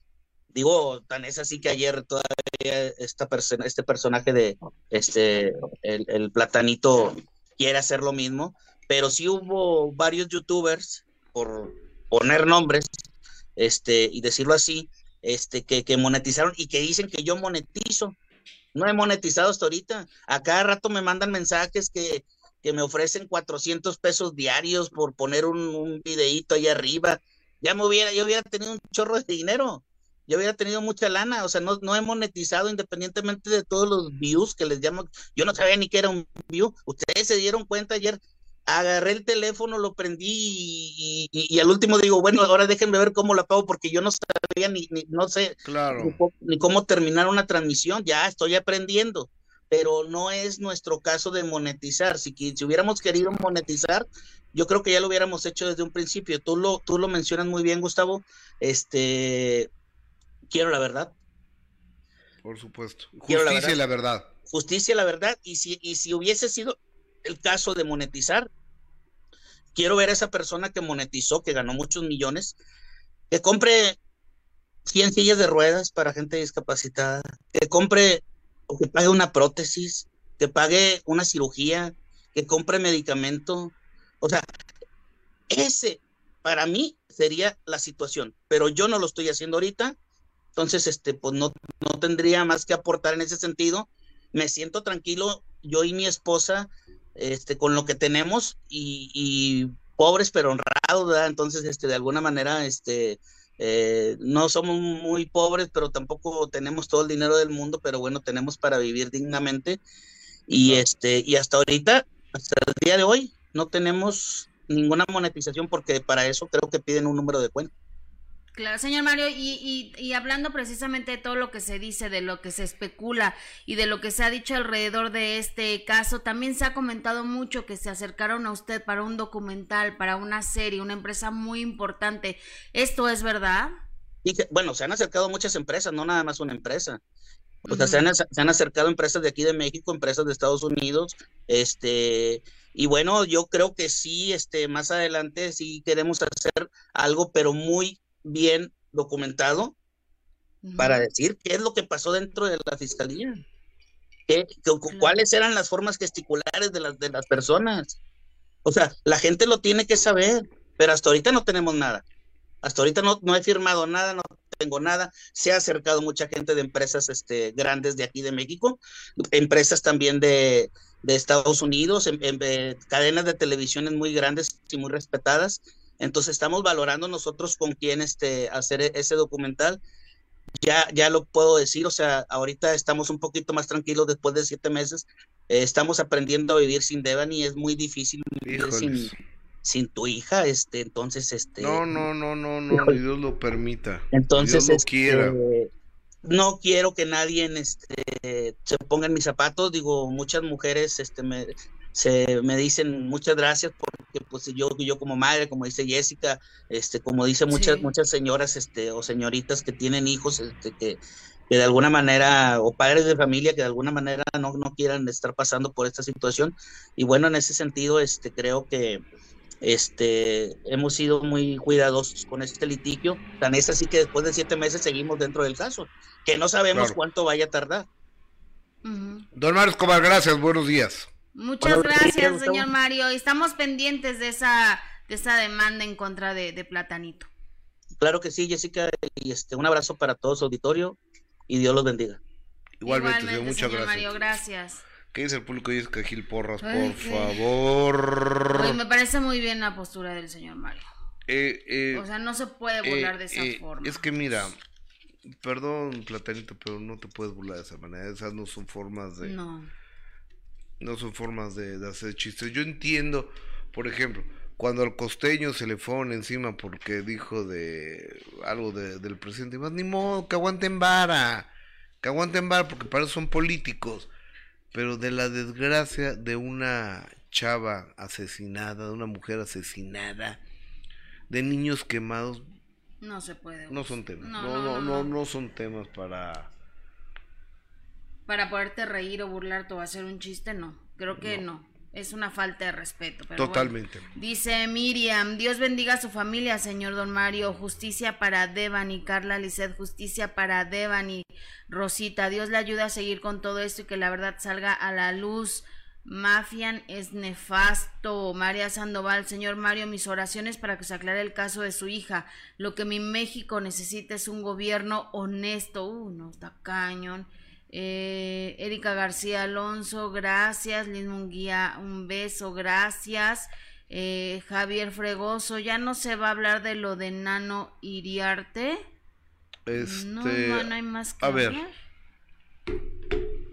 Digo, tan es así que ayer todavía esta persona, este personaje de este, el, el platanito quiere hacer lo mismo, pero sí hubo varios youtubers, por poner nombres, este, y decirlo así, este, que, que monetizaron y que dicen que yo monetizo. No he monetizado hasta ahorita. A cada rato me mandan mensajes que, que me ofrecen 400 pesos diarios por poner un, un videíto ahí arriba. Ya me hubiera, yo hubiera tenido un chorro de dinero. Yo hubiera tenido mucha lana. O sea, no, no he monetizado independientemente de todos los views que les llamo. Yo no sabía ni qué era un view. Ustedes se dieron cuenta ayer agarré el teléfono, lo prendí y, al último digo, bueno, ahora déjenme ver cómo lo apago porque yo no sabía ni, no sé ni, cómo terminar una transmisión, ya estoy aprendiendo, pero no es nuestro caso de monetizar. Si, si hubiéramos querido monetizar, yo creo que ya lo hubiéramos hecho desde un principio. Tú lo, tú lo mencionas muy bien, Gustavo. Este, quiero la verdad. Por supuesto. Justicia y la verdad. Justicia y la verdad. Y si, y si hubiese sido el caso de monetizar, quiero ver a esa persona que monetizó, que ganó muchos millones, que compre 100 sillas de ruedas para gente discapacitada, que compre o que pague una prótesis, que pague una cirugía, que compre medicamento. O sea, ese para mí sería la situación, pero yo no lo estoy haciendo ahorita, entonces este pues no, no tendría más que aportar en ese sentido. Me siento tranquilo, yo y mi esposa este, con lo que tenemos y, pobres pero honrados, ¿verdad? Entonces, este, de alguna manera, este, eh, no somos muy pobres, pero tampoco tenemos todo el dinero del mundo, pero bueno, tenemos para vivir dignamente. Y este, y hasta ahorita, hasta el día de hoy, no tenemos ninguna monetización porque para eso creo que piden un número de cuenta. Claro, señor Mario, y, y, hablando precisamente de todo lo que se dice, de lo que se especula y de lo que se ha dicho alrededor de este caso, también se ha comentado mucho que se acercaron a usted para un documental, para una serie, una empresa muy importante. ¿Esto es verdad? Y bueno, se han acercado muchas empresas, no nada más una empresa. O sea, se, han, se han acercado empresas de aquí de México, empresas de Estados Unidos, este, y bueno, yo creo que sí, este, más adelante sí queremos hacer algo, pero muy bien documentado para decir qué es lo que pasó dentro de la fiscalía. ¿Cuáles eran las formas gesticulares de las, de las personas? O sea, la gente lo tiene que saber, pero hasta ahorita no tenemos nada. Hasta ahorita no, no he firmado nada, no tengo nada. Se ha acercado mucha gente de empresas este, grandes de aquí de México, empresas también de, de Estados Unidos, en, cadenas de televisiones muy grandes y muy respetadas entonces estamos valorando nosotros con quién este, hacer e-, ese documental. Ya, ya lo puedo decir, o sea, ahorita estamos un poquito más tranquilos después de siete meses. Eh, estamos aprendiendo a vivir sin Devani, es muy difícil vivir sin, sin, tu hija, este, entonces, este. No, no, no, no, no, Dios lo permita. Entonces, Dios lo quiera. Este, no quiero que nadie este, se ponga en mis zapatos, digo, muchas mujeres este, me, se me dicen muchas gracias porque pues yo yo como madre como dice Jessica este como dice muchas muchas señoras este o señoritas que tienen hijos este, que, que de alguna manera o padres de familia que de alguna manera no, no quieran estar pasando por esta situación. Y bueno en ese sentido este creo que este hemos sido muy cuidadosos con este litigio. Tan es así que después de siete meses seguimos dentro del caso que no sabemos cuánto vaya a tardar. Don Mario Escobar, gracias, buenos días. Muchas gracias, señor Mario. Estamos pendientes de esa, de esa demanda en contra de, Platanito. Claro que sí, Jessica, y este, un abrazo para todo su auditorio y Dios los bendiga. Igualmente, muchas gracias. Mario, gracias. ¿Qué dice el público Jessica Gil Porras, por favor? me parece muy bien la postura del señor Mario. Eh, eh, o sea, no se puede burlar de esa eh, forma. Es que mira, perdón, Platanito, pero no te puedes burlar de esa manera. Esas no son formas de... No no son formas de, hacer chistes. Yo entiendo, por ejemplo, cuando al costeño se le fueron encima porque dijo de algo del presidente, más ni modo, que aguanten vara, que aguanten vara porque para eso son políticos. Pero de la desgracia de una chava asesinada, de una mujer asesinada, de niños quemados, no se puede. No son temas. no, no, no, no son temas para para poderte reír o burlarte o hacer un chiste, no. Creo que no. Es una falta de respeto. Totalmente. Dice Miriam, Dios bendiga a su familia, señor Don Mario. Justicia para Devani, Carla Lisset, justicia para Devani, Rosita. Dios le ayude a seguir con todo esto y que la verdad salga a la luz. Mafian es nefasto. María Sandoval, señor Mario, mis oraciones para que se aclare el caso de su hija. Lo que mi México necesita es un gobierno honesto. Uh, no, está cañón. Eh, Erika García Alonso, gracias. Liz Munguía, un beso, gracias. Eh, Javier Fregoso, ya no se va a hablar de lo de Nano Iriarte. Este, no, no, hay más que a ver.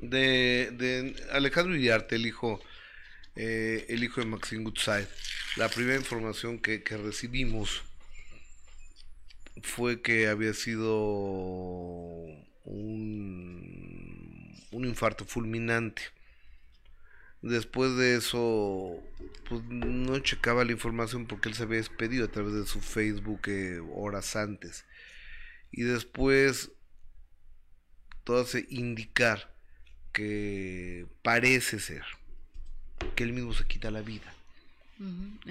De, de Alejandro Iriarte, el hijo. eh, el hijo de Maxine Goodside. La primera información que, recibimos fue que había sido un, un infarto fulminante. Después de eso, pues no checaba la información porque él se había despedido a través de su Facebook eh, horas antes. Y después, todo hace indicar que parece ser que él mismo se quita la vida.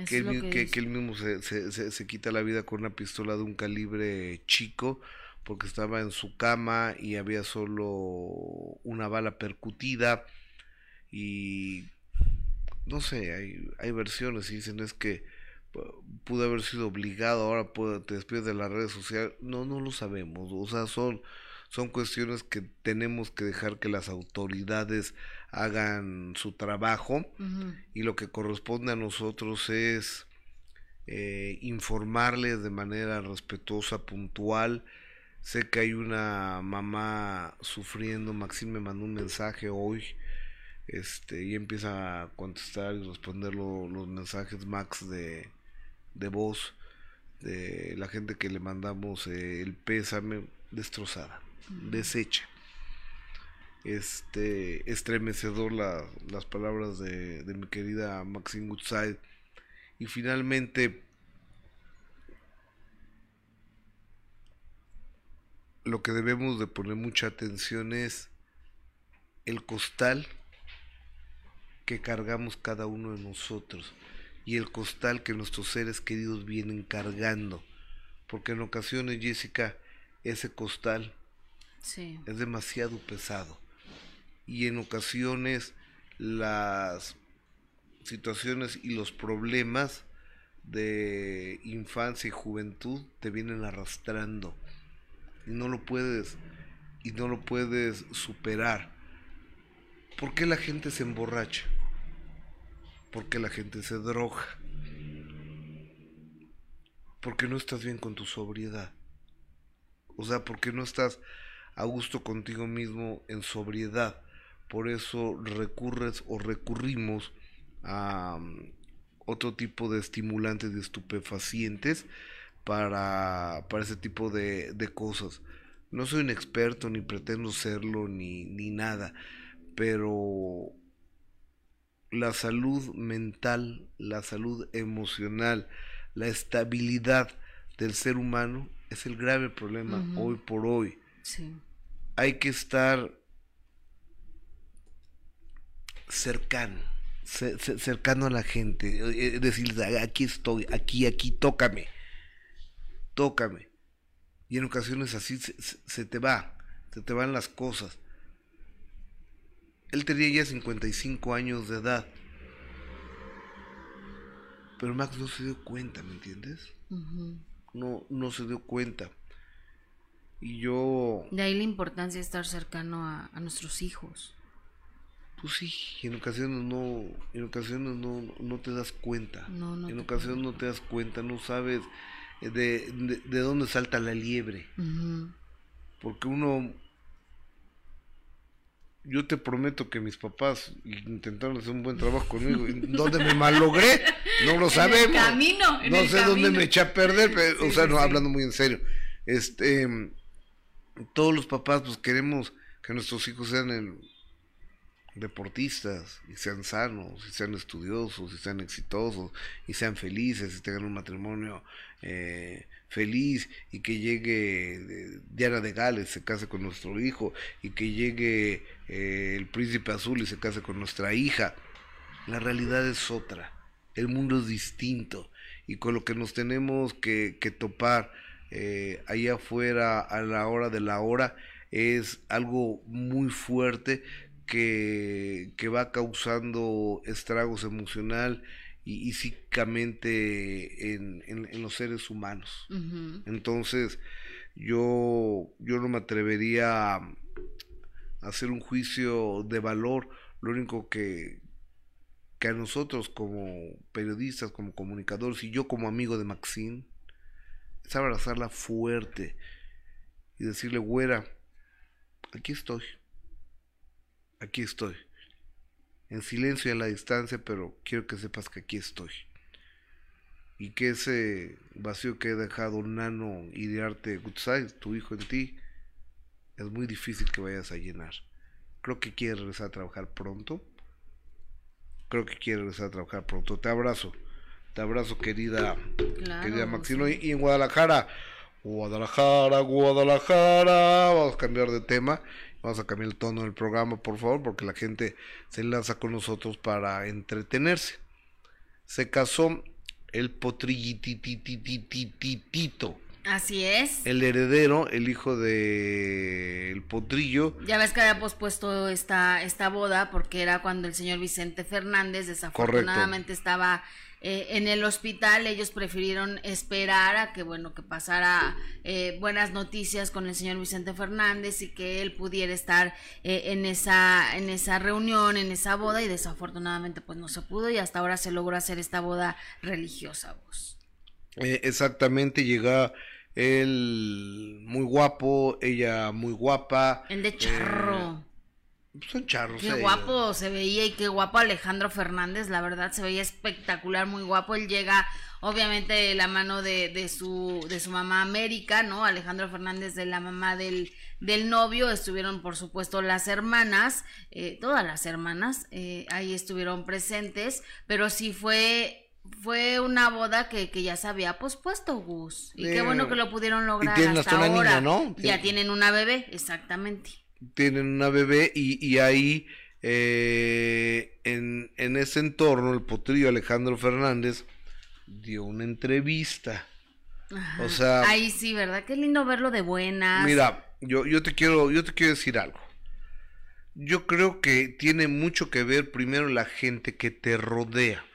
que, él, mismo se, quita la vida con una pistola de un calibre chico porque estaba en su cama y había solo una bala percutida. Y no sé, hay, hay versiones y dicen es que pudo haber sido obligado, ahora puede, te despides de las redes sociales, no, no lo sabemos, o sea, son, son cuestiones que tenemos que dejar que las autoridades hagan su trabajo. Y lo que corresponde a nosotros es eh, informarles de manera respetuosa, puntual. Sé que hay una mamá sufriendo, Maxim me mandó un mensaje hoy este, y empieza a contestar y responder los mensajes Max de, de voz de la gente que le mandamos eh, el pésame destrozada, deshecha este estremecedor las palabras de, mi querida Maxine Goodside y finalmente lo que debemos de poner mucha atención es el costal que cargamos cada uno de nosotros y el costal que nuestros seres queridos vienen cargando. Porque en ocasiones Jessica ese costal es demasiado pesado. Y en ocasiones las situaciones y los problemas de infancia y juventud te vienen arrastrando y no lo puedes y no lo puedes superar. ¿Por qué la gente se emborracha? Porque la gente se droga. Porque no estás bien con tu sobriedad. O sea, porque no estás a gusto contigo mismo en sobriedad por eso recurres o recurrimos a mm, otro tipo de estimulantes de estupefacientes para, para ese tipo de, cosas. No soy un experto, ni pretendo serlo, ni, ni nada, pero la salud mental, la salud emocional, la estabilidad del ser humano es el grave problema hoy por hoy. Hay que estar cercano, cercano a la gente, eh, decirles, aquí estoy, aquí, aquí, tócame, tócame. Y en ocasiones así se, te va, se te van las cosas. Él tenía ya 55 años de edad. Pero Max no se dio cuenta, ¿me entiendes? No, no se dio cuenta. Y yo... De ahí la importancia de estar cercano a nuestros hijos. Pues sí, en ocasiones no, en ocasiones no, no te das cuenta. en ocasiones no te das cuenta, no sabes eh, de, de, dónde salta la liebre. Porque uno, yo te prometo que mis papás intentaron hacer un buen trabajo conmigo. (laughs) ¿Dónde me malogré? No lo sabemos. camino, no sé dónde me eché a perder, pero, o sea, no, hablando muy en serio. Este, todos los papás pues queremos que nuestros hijos sean el deportistas y sean sanos, y sean estudiosos, y sean exitosos, y sean felices, y tengan un matrimonio eh, feliz, y que llegue eh, Diana de Gales, se case con nuestro hijo, y que llegue eh, el príncipe azul y se case con nuestra hija. La realidad es otra, el mundo es distinto, y con lo que nos tenemos que, que topar allá afuera a la hora de la hora es algo muy fuerte que, va causando estragos emocional y, físicamente en, los seres humanos. Entonces, yo, yo no me atrevería a hacer un juicio de valor. Lo único que, que a nosotros como periodistas, como comunicadores y yo como amigo de Maxine, es abrazarla fuerte y decirle, güera, aquí estoy aquí estoy. en silencio y a la distancia, pero quiero que sepas que aquí estoy. Y que ese vacío que he dejado Nano y de arte tu hijo en ti, es muy difícil que vayas a llenar. Creo que quieres regresar a trabajar pronto. Creo que quieres regresar a trabajar pronto. Te abrazo. Te abrazo, querida, querida Maxino. Y, en Guadalajara, Guadalajara, Guadalajara. Vamos a cambiar de tema. Vamos a cambiar el tono del programa, por favor, porque la gente se enlaza con nosotros para entretenerse. Se casó el potrillititititito. Así es. El heredero, el hijo de el potrillo. Ya ves que había pospuesto esta, esta boda porque era cuando el señor Vicente Fernández desafortunadamente estaba eh, en el hospital ellos prefirieron esperar a que bueno que pasara eh, buenas noticias con el señor Vicente Fernández y que él pudiera estar eh, en esa en esa reunión en esa boda y desafortunadamente pues no se pudo y hasta ahora se logró hacer esta boda religiosa vos. Exactamente llega él muy guapo ella muy guapa. El de charro son charros. Qué guapo se veía y qué guapo Alejandro Fernández, la verdad se veía espectacular, muy guapo. Él llega, obviamente, de la mano de, de, su, de su mamá América, ¿no? Alejandro Fernández de la mamá del, del novio, estuvieron por supuesto las hermanas, eh, todas las hermanas, eh, ahí estuvieron presentes, pero sí fue fue una boda que, que, ya se había pospuesto, Gus. Y qué bueno que lo pudieron lograr hasta ahora. ¿no? Ya tienen una bebé, exactamente tienen una bebé y, ahí eh, en, en, ese entorno el potrillo Alejandro Fernández dio una entrevista. O sea, ahí sí, ¿verdad? Qué lindo verlo de buenas. Mira, yo, yo te quiero, yo te quiero decir algo. Yo creo que tiene mucho que ver primero la gente que te rodea.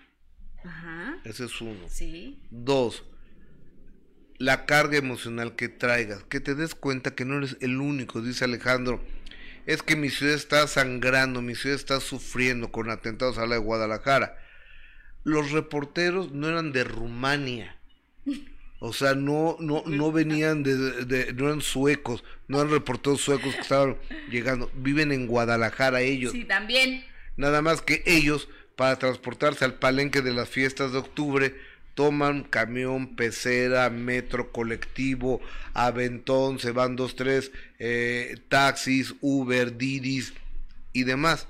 Ajá. Ese es uno. Sí. Dos, la carga emocional que traigas, que te des cuenta que no eres el único, dice Alejandro es que mi ciudad está sangrando, mi ciudad está sufriendo con atentados a la de Guadalajara. Los reporteros no eran de Rumania. O sea, no, no, no venían de, no eran suecos, no eran reporteros suecos que estaban llegando, viven en Guadalajara ellos. Sí, también. Nada más que ellos, para transportarse al palenque de las fiestas de octubre, toman camión, pecera, metro, colectivo, aventón, se van dos, tres, eh, taxis, Uber, Didis y demás.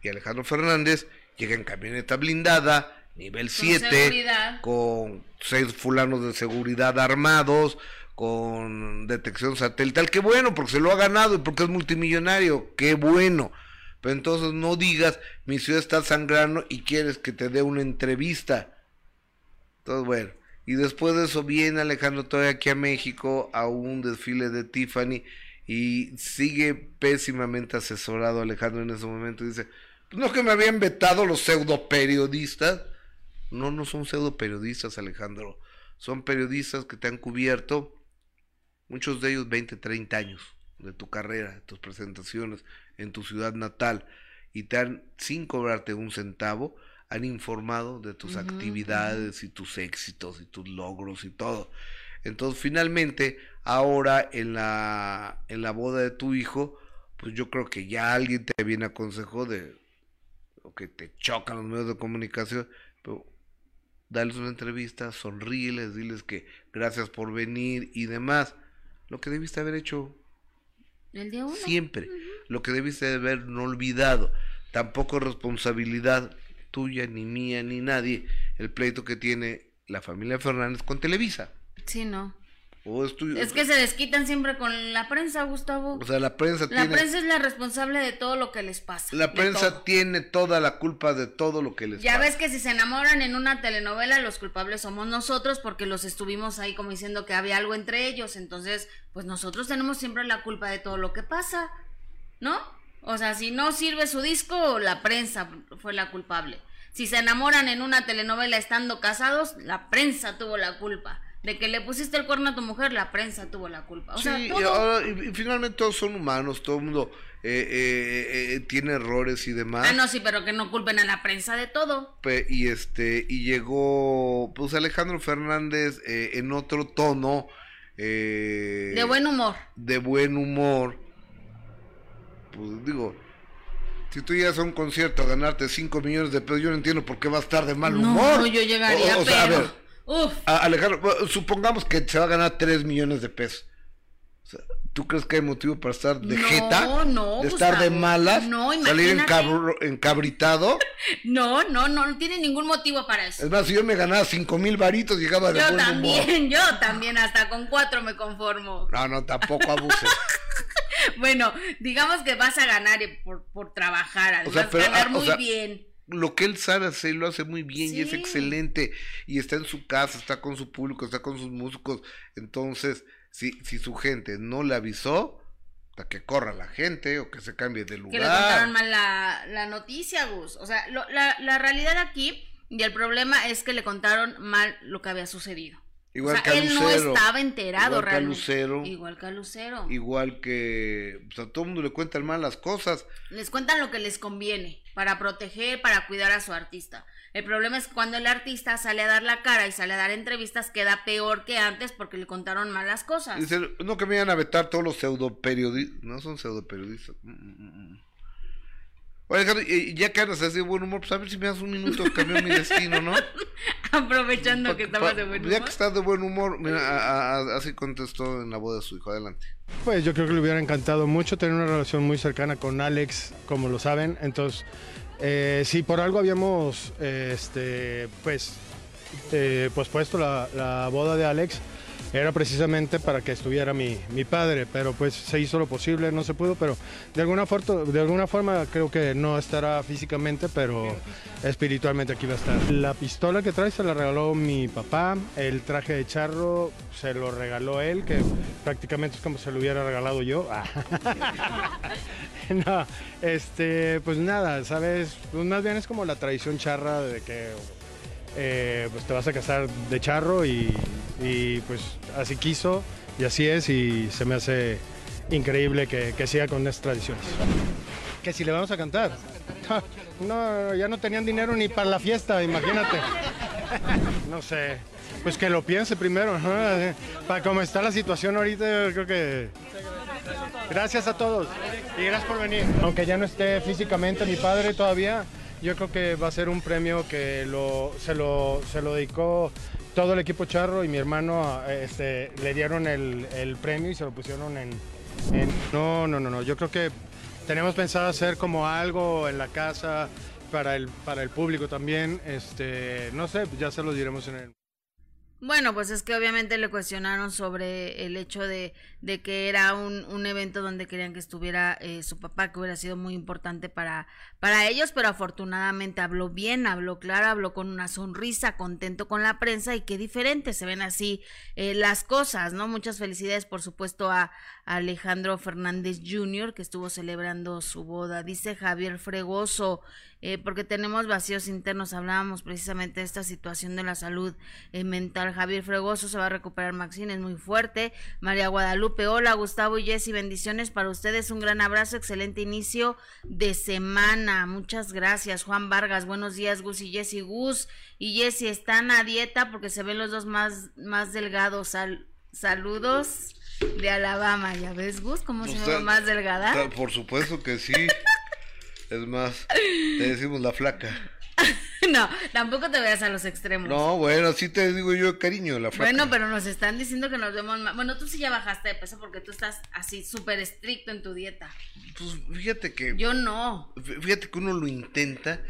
Y Alejandro Fernández llega en camioneta blindada, nivel 7, con seis fulanos de seguridad armados, con detección satelital. Qué bueno, porque se lo ha ganado y porque es multimillonario. Qué bueno. Pero entonces no digas, mi ciudad está sangrando y quieres que te dé una entrevista todo bueno. Y después de eso viene Alejandro todavía aquí a México a un desfile de Tiffany y sigue pésimamente asesorado Alejandro en ese momento. Dice, pues no que me habían vetado los pseudo periodistas. No, no son pseudo periodistas, Alejandro. Son periodistas que te han cubierto, muchos de ellos 20, 30 años de tu carrera, tus presentaciones en tu ciudad natal y te han, sin cobrarte un centavo, han informado de tus actividades y tus éxitos y tus logros y todo. Entonces, finalmente, ahora en la, en la boda de tu hijo, pues yo creo que ya alguien te viene aconsejó de o que te chocan los medios de comunicación, pero dales una entrevista, sonríeles, diles que gracias por venir y demás. Lo que debiste haber hecho ¿El día siempre, lo que debiste haber no olvidado. Tampoco responsabilidad tuya, ni mía, ni nadie, el pleito que tiene la familia Fernández con Televisa. Sí, no. es, que se desquitan siempre con la prensa, Gustavo. O sea, la prensa La prensa es la responsable de todo lo que les pasa. La prensa tiene toda la culpa de todo lo que les pasa. Ya ves que si se enamoran en una telenovela, los culpables somos nosotros porque los estuvimos ahí como diciendo que había algo entre ellos. Entonces, pues nosotros tenemos siempre la culpa de todo lo que pasa, ¿no? O sea, si no sirve su disco, la prensa fue la culpable. Si se enamoran en una telenovela estando casados, la prensa tuvo la culpa. De que le pusiste el cuerno a tu mujer, la prensa tuvo la culpa. O sí, y, finalmente todos son humanos, todo el mundo eh, eh, eh, tiene errores y demás. Ah, no, sí, pero que no culpen a la prensa de todo. y este, y llegó, pues Alejandro Fernández en otro tono. de buen humor. De buen humor pues digo, Si tú llegas a un concierto a ganarte 5 millones de pesos, yo no entiendo por qué va a estar de mal humor. No, yo llegaría, o, a ver, Uf. Alejandro, supongamos que se va a ganar 3 millones de pesos. ¿Tú crees que hay motivo para estar de no, jeta? No, ¿De estar de malas? No, ¿Salir encabritado? (laughs) No, no, no, no tiene ningún motivo para eso. Es más, si yo me ganaba cinco mil varitos, llegaba de Yo también, yo también, hasta con cuatro me conformo. No, no, tampoco abuses. (laughs) (laughs) bueno, digamos que vas a ganar por, por trabajar, además o ganar ah, muy bien lo que él sabe hacer lo hace muy bien y es excelente y está en su casa, está con su público, está con sus músicos, entonces si, si su gente no le avisó, hasta que corra la gente o que se cambie de lugar. Que le contaron mal la, la noticia, Gus. O sea, la, la realidad aquí y el problema es que le contaron mal lo que había sucedido. Igual que él no estaba enterado igual realmente. Que Lucero, igual que a Lucero. Igual que pues, a todo el mundo le cuentan mal las cosas. Les cuentan lo que les conviene para proteger, para cuidar a su artista. El problema es cuando el artista sale a dar la cara y sale a dar entrevistas, queda peor que antes porque le contaron malas cosas. Dice, no que me iban a vetar todos los pseudo periodistas. No son pseudo periodistas. Mm, mm, Oye, ya que andas así de buen humor, pues a ver si me das un minuto, cambió mi destino, ¿no? (laughs) Aprovechando que estabas de buen humor. Ya que estás de buen humor, mira, así contestó en la boda de su hijo. Adelante. Pues yo creo que le hubiera encantado mucho tener una relación muy cercana con Alex, como lo saben. Entonces, eh, si por algo habíamos este, pues, eh, puesto la, boda de Alex, era precisamente para que estuviera mi, padre, pero pues se hizo lo posible, no se pudo, pero de alguna, de alguna forma creo que no estará físicamente, pero espiritualmente aquí va a estar. La pistola que trae se la regaló mi papá, el traje de charro se lo regaló él, que prácticamente es como se lo hubiera regalado yo. (laughs) no, este, pues nada, ¿sabes? Pues más bien es como la tradición charra de que eh, pues te vas a casar de charro y, pues así quiso y así es y se me hace increíble que, siga con estas tradiciones. Que si le vamos a cantar. No, ya no tenían dinero ni para la fiesta, imagínate. No sé. Pues que lo piense primero. Para cómo está la situación ahorita, creo que Gracias a todos y gracias por venir. Aunque ya no esté físicamente mi padre todavía, yo creo que va a ser un premio que lo, se, lo, se lo dedicó todo el equipo charro y mi hermano este, le dieron el, premio y se lo pusieron en, No, no, no, no. Yo creo que tenemos pensado hacer como algo en la casa para el, para el público también. Este, no sé, ya se lo diremos en el... Bueno, pues es que obviamente le cuestionaron sobre el hecho de, de que era un, un, evento donde querían que estuviera eh, su papá, que hubiera sido muy importante para, para ellos, pero afortunadamente habló bien, habló claro, habló con una sonrisa, contento con la prensa y qué diferente se ven así eh, las cosas, ¿no? Muchas felicidades, por supuesto, a, Alejandro Fernández Jr., que estuvo celebrando su boda. Dice Javier Fregoso, eh, porque tenemos vacíos internos, hablábamos precisamente de esta situación de la salud mental. Javier Fregoso se va a recuperar, Maxine, es muy fuerte. María Guadalupe hola Gustavo y Jessy, bendiciones para ustedes, un gran abrazo, excelente inicio de semana, muchas gracias. Juan Vargas, buenos días Gus y Jessy. Gus y Jessy están a dieta porque se ven los dos más, más delgados. saludos de Alabama, ¿ya ves Gus cómo se ve más delgada? Por supuesto que sí, (laughs) es más, te decimos la flaca. (laughs) no, tampoco te veas a los extremos. No, bueno, sí te digo yo cariño, la flaca. Bueno, pero nos están diciendo que nos vemos más. Bueno, tú sí ya bajaste de peso porque tú estás así súper estricto en tu dieta. Pues fíjate que. Yo no. Fíjate que uno lo intenta,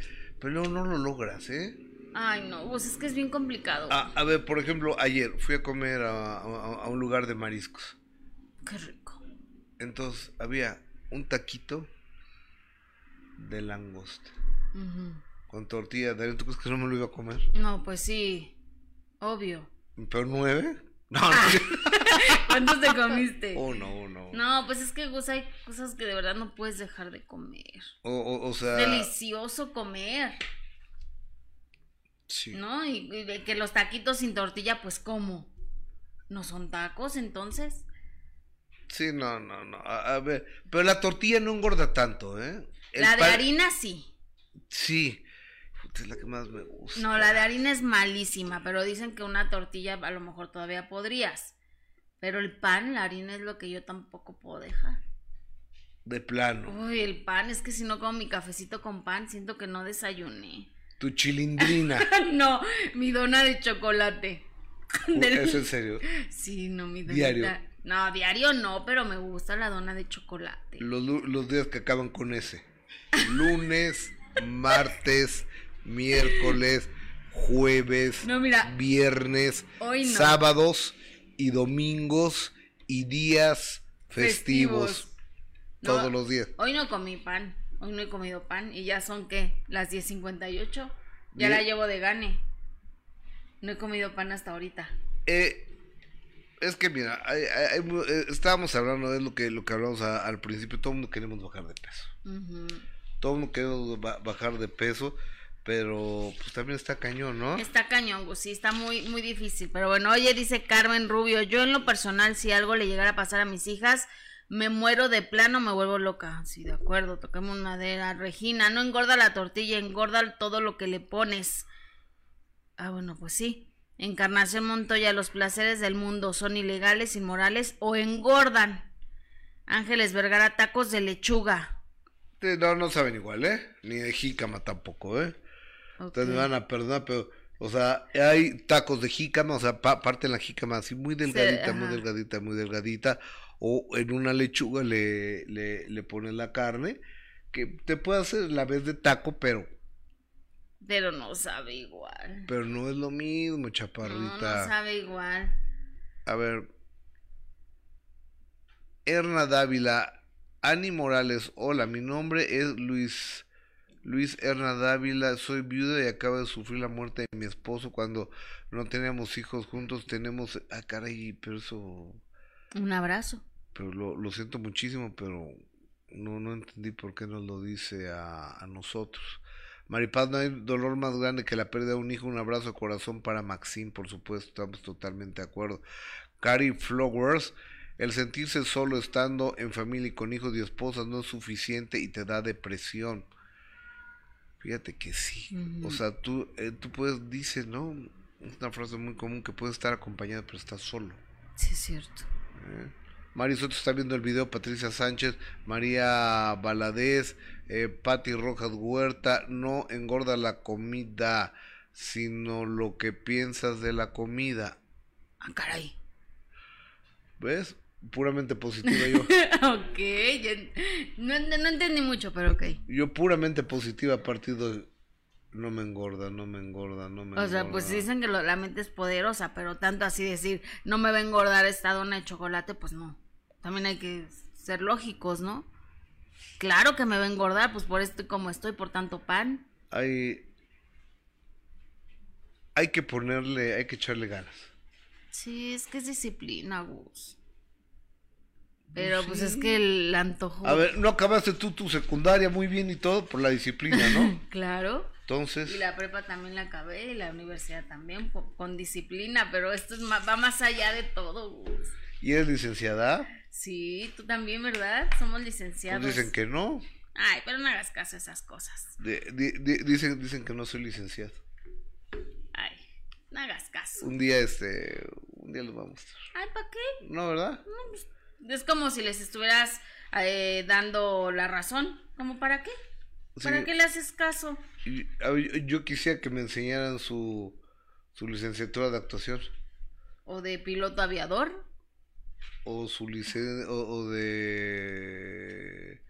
pero no lo logras, ¿eh? Ay, no, pues es que es bien complicado. A, ver, por ejemplo, ayer fui a comer a, un lugar de mariscos. Qué rico. Entonces había un taquito de langosta. Con tortilla de ¿tú crees que no me lo iba a comer? No, pues sí, obvio. ¿Pero nueve? No, no. (laughs) ¿Cuántos te comiste? Uno, uno. No, pues es que hay cosas que de verdad no puedes dejar de comer. O, o, sea. Delicioso comer. Sí. ¿No? Y, que los taquitos sin tortilla, pues, ¿cómo? ¿No son tacos entonces? Sí, no, no, no. A, ver, pero la tortilla no engorda tanto, ¿eh? La de harina sí. Sí, es la que más me gusta. No, la de harina es malísima, pero dicen que una tortilla a lo mejor todavía podrías. Pero el pan, la harina es lo que yo tampoco puedo dejar. De plano. Uy, el pan, es que si no como mi cafecito con pan, siento que no desayuné. Tu (laughs) chilindrina. no, mi dona de chocolate. ¿Es en serio? Sí, no, mi dona. Diario. No, diario no, pero me gusta la dona de chocolate. Los, los días que acaban con ese. Lunes, martes, miércoles, jueves, viernes, sábados y domingos y días festivos. todos los días. Hoy no comí pan, hoy no he comido pan y ya son qué, las 10.58. Ya la llevo de gane. No he comido pan hasta ahorita. Eh, es que mira, eh, estábamos hablando de lo que lo que hablamos al principio, todo el mundo queremos bajar de peso. Mundo queremos bajar de peso pero pues también está cañón, ¿no? Está cañón, pues sí, está muy, muy difícil. Pero bueno, oye, dice Carmen Rubio, yo en lo personal, si algo le llegara a pasar a mis hijas, me muero de plano, me vuelvo loca. Sí, de acuerdo, toquemos madera. Regina, no engorda la tortilla, engorda todo lo que le pones. Ah, bueno, pues sí. Encarnación Montoya, los placeres del mundo son ilegales, inmorales o engordan. Ángeles Vergara, tacos de lechuga. No, no saben igual, ¿eh? Ni de jícama tampoco, ¿eh? Ustedes me van a perdonar, pero, o sea, hay tacos de jícama, o sea, parte de la jícama así muy delgadita, muy delgadita, muy delgadita, o en una lechuga le, le, le pones la carne, que te puede hacer la vez de taco, pero... Pero no sabe igual. Pero no es lo mismo, chaparrita. No, no sabe igual. A ver. Erna Dávila, Ani Morales, hola, mi nombre es Luis Luis Herna Dávila, soy viuda y acabo de sufrir la muerte de mi esposo cuando no teníamos hijos juntos. Tenemos, ah, caray, pero eso. Un abrazo. Pero lo, lo siento muchísimo, pero no, no entendí por qué nos lo dice a, a nosotros. Maripaz, no hay dolor más grande que la pérdida de un hijo. Un abrazo de corazón para Maxine, por supuesto, estamos totalmente de acuerdo. Cari Flowers, el sentirse solo estando en familia y con hijos y esposas no es suficiente y te da depresión. Fíjate que sí. O sea, tú, eh, tú puedes, dice, ¿no? Es una frase muy común que puedes estar acompañado, pero estás solo. Sí, es cierto. ¿Eh? Mari Soto está viendo el video, Patricia Sánchez, María Baladés, eh, Patti Rojas Huerta, no engorda la comida, sino lo que piensas de la comida. Ah, caray. ¿Ves? Puramente positiva yo. (laughs) ok, no, no, entendí mucho, pero ok. Yo puramente positiva a partir de no me engorda, no me engorda, no me O sea, pues dicen que la mente es poderosa, pero tanto así decir, no me va a engordar esta dona de chocolate, pues no. También hay que ser lógicos, ¿no? Claro que me va a engordar, pues por esto como estoy, por tanto pan. Hay hay que ponerle, hay que echarle ganas. Sí, es que es disciplina, Gus. Pero pues es que el antojo. A ver, no acabaste tú tu secundaria muy bien y todo por la disciplina, ¿no? (laughs) claro. Entonces. Y la prepa también la acabé y la universidad también con disciplina, pero esto es va más allá de todo. ¿Y eres licenciada? Sí, tú también, ¿verdad? Somos licenciados. Pues dicen que no. Ay, pero no hagas caso a esas cosas. dicen, dicen que no soy licenciado. Ay, no hagas caso. Un día, este, un día los vamos a mostrar. Ay, ¿para qué? No, ¿verdad? No, pues, es como si les estuvieras eh, dando la razón. ¿Cómo para qué? ¿Para qué le haces caso? Yo quisiera que me enseñaran su, su licenciatura de actuación. ¿O de piloto aviador? O su licen o, de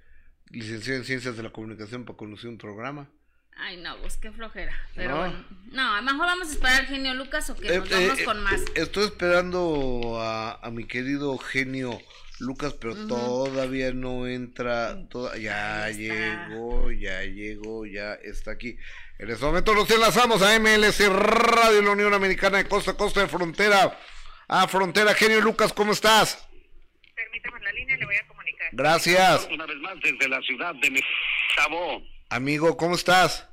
licenciado en ciencias de la comunicación para conocer un programa. Ay, no, pues qué flojera. Pero bueno. No, a lo mejor vamos a esperar genio Lucas o que eh, nos vamos eh, con más. Estoy esperando a, a mi querido genio Lucas, pero todavía no entra. ya llegó, ya llegó, ya está aquí. En este momento nos enlazamos a MLS Radio, la Unión Americana de Costa a Costa de Frontera. A Frontera, genio Lucas, ¿cómo estás? Permítame la línea, le voy a comunicar. Gracias. Una vez más desde la ciudad de México. Amigo, ¿cómo estás?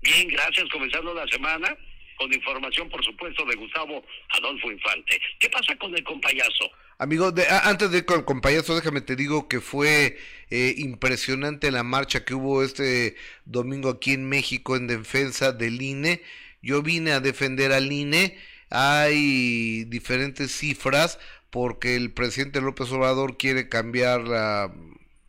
Bien, gracias. Comenzando la semana con información, por supuesto, de Gustavo Adolfo Infante. ¿Qué pasa con el compayazo? Amigo, de, antes de ir con el compayazo, déjame te digo que fue eh, impresionante la marcha que hubo este domingo aquí en México en defensa del INE. Yo vine a defender al INE. Hay diferentes cifras porque el presidente López Obrador quiere cambiar la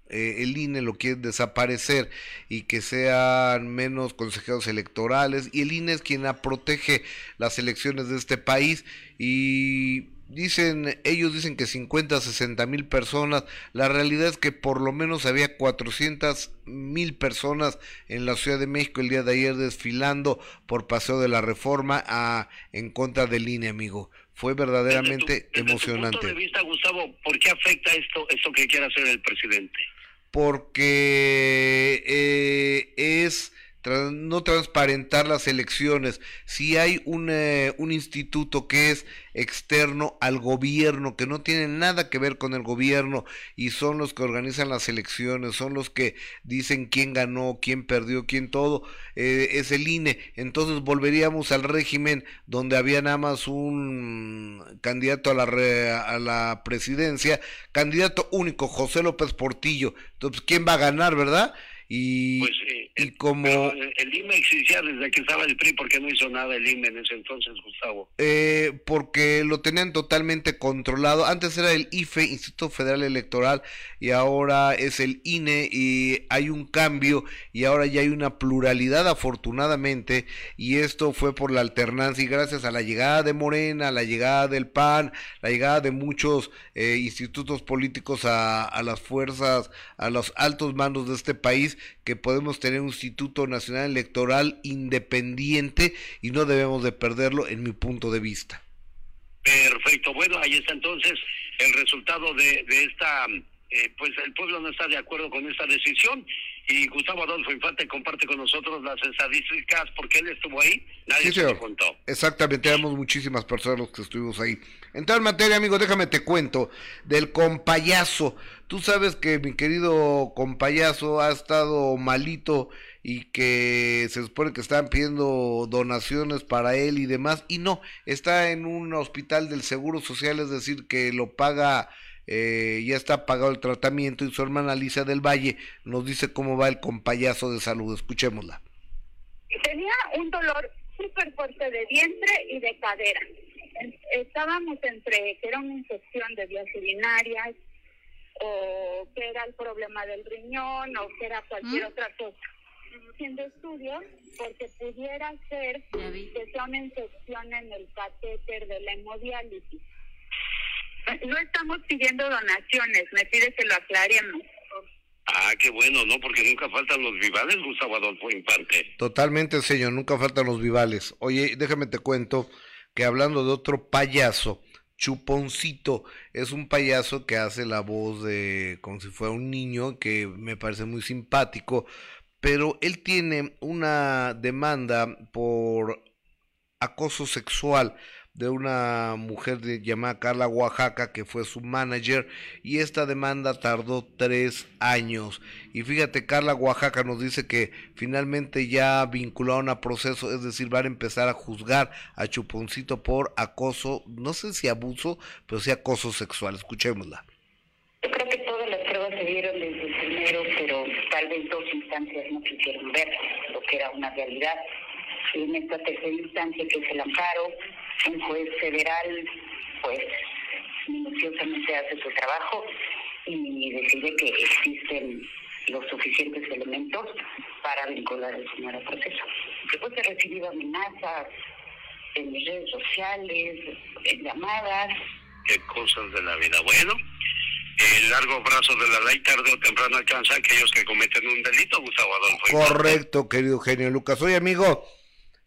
eh, el INE lo quiere desaparecer y que sean menos consejeros electorales y el INE es quien protege las elecciones de este país y dicen, ellos dicen que 50, 60 mil personas, la realidad es que por lo menos había 400 mil personas en la Ciudad de México el día de ayer desfilando por Paseo de la Reforma a, en contra del INE, amigo. Fue verdaderamente emocionante. Tu punto de vista, Gustavo, ¿por qué afecta esto, esto que quiere hacer el presidente? Porque no transparentar las elecciones. Si hay un, eh, un instituto que es externo al gobierno, que no tiene nada que ver con el gobierno y son los que organizan las elecciones, son los que dicen quién ganó, quién perdió, quién todo, eh, es el INE. Entonces volveríamos al régimen donde había nada más un candidato a la, a la presidencia, candidato único, José López Portillo. Entonces, ¿quién va a ganar, verdad? Y, pues, y como... el IME existía desde que estaba el PRI, ¿por qué no hizo nada el IME en ese entonces, Gustavo? Eh, porque lo tenían totalmente controlado. Antes era el IFE, Instituto Federal Electoral, y ahora es el INE, y hay un cambio, y ahora ya hay una pluralidad, afortunadamente, y esto fue por la alternancia, y gracias a la llegada de Morena, la llegada del PAN, la llegada de muchos eh, institutos políticos a, a las fuerzas, a los altos mandos de este país, que podemos tener un Instituto Nacional Electoral independiente y no debemos de perderlo en mi punto de vista. Perfecto, bueno, ahí está entonces el resultado de, de esta, eh, pues el pueblo no está de acuerdo con esta decisión y Gustavo Adolfo Infante comparte con nosotros las estadísticas porque él estuvo ahí, nadie se lo contó. Exactamente, éramos muchísimas personas los que estuvimos ahí. En tal materia, amigo, déjame te cuento del compayazo. Tú sabes que mi querido compayazo ha estado malito y que se supone que están pidiendo donaciones para él y demás, y no, está en un hospital del Seguro Social, es decir, que lo paga eh, ya está pagado el tratamiento y su hermana Alicia del Valle nos dice cómo va el compayazo de salud. Escuchémosla. Tenía un dolor súper fuerte de vientre y de cadera. Estábamos entre que era una infección de vías urinarias o que era el problema del riñón o que era cualquier ¿Mm? otra cosa. Haciendo estudios porque pudiera ser que sea una infección en el catéter de la hemodiálisis no estamos pidiendo donaciones, me pide que lo aclaremos. Ah, qué bueno, ¿no? Porque nunca faltan los vivales, Gustavo Adolfo Infante. Totalmente, señor, nunca faltan los vivales. Oye, déjame te cuento que hablando de otro payaso, Chuponcito. Es un payaso que hace la voz de como si fuera un niño, que me parece muy simpático, pero él tiene una demanda por acoso sexual de una mujer llamada Carla Oaxaca que fue su manager y esta demanda tardó tres años. Y fíjate Carla Oaxaca nos dice que finalmente ya vincularon a proceso es decir van a empezar a juzgar a Chuponcito por acoso no sé si abuso pero sí acoso sexual. Escuchémosla. Yo creo que todas las pruebas se dieron desde el primero pero tal vez dos instancias no quisieron ver lo que era una realidad. En esta tercera instancia que es el amparo un juez federal pues minuciosamente hace su trabajo y decide que existen los suficientes elementos para vincular al señor al proceso. Después he recibido amenazas en mis redes sociales, en llamadas. Qué cosas de la vida. Bueno, el largo brazo de la ley tarde o temprano alcanza a aquellos que cometen un delito, Gustavo Adolfo. Correcto, querido Eugenio Lucas. Oye, amigo,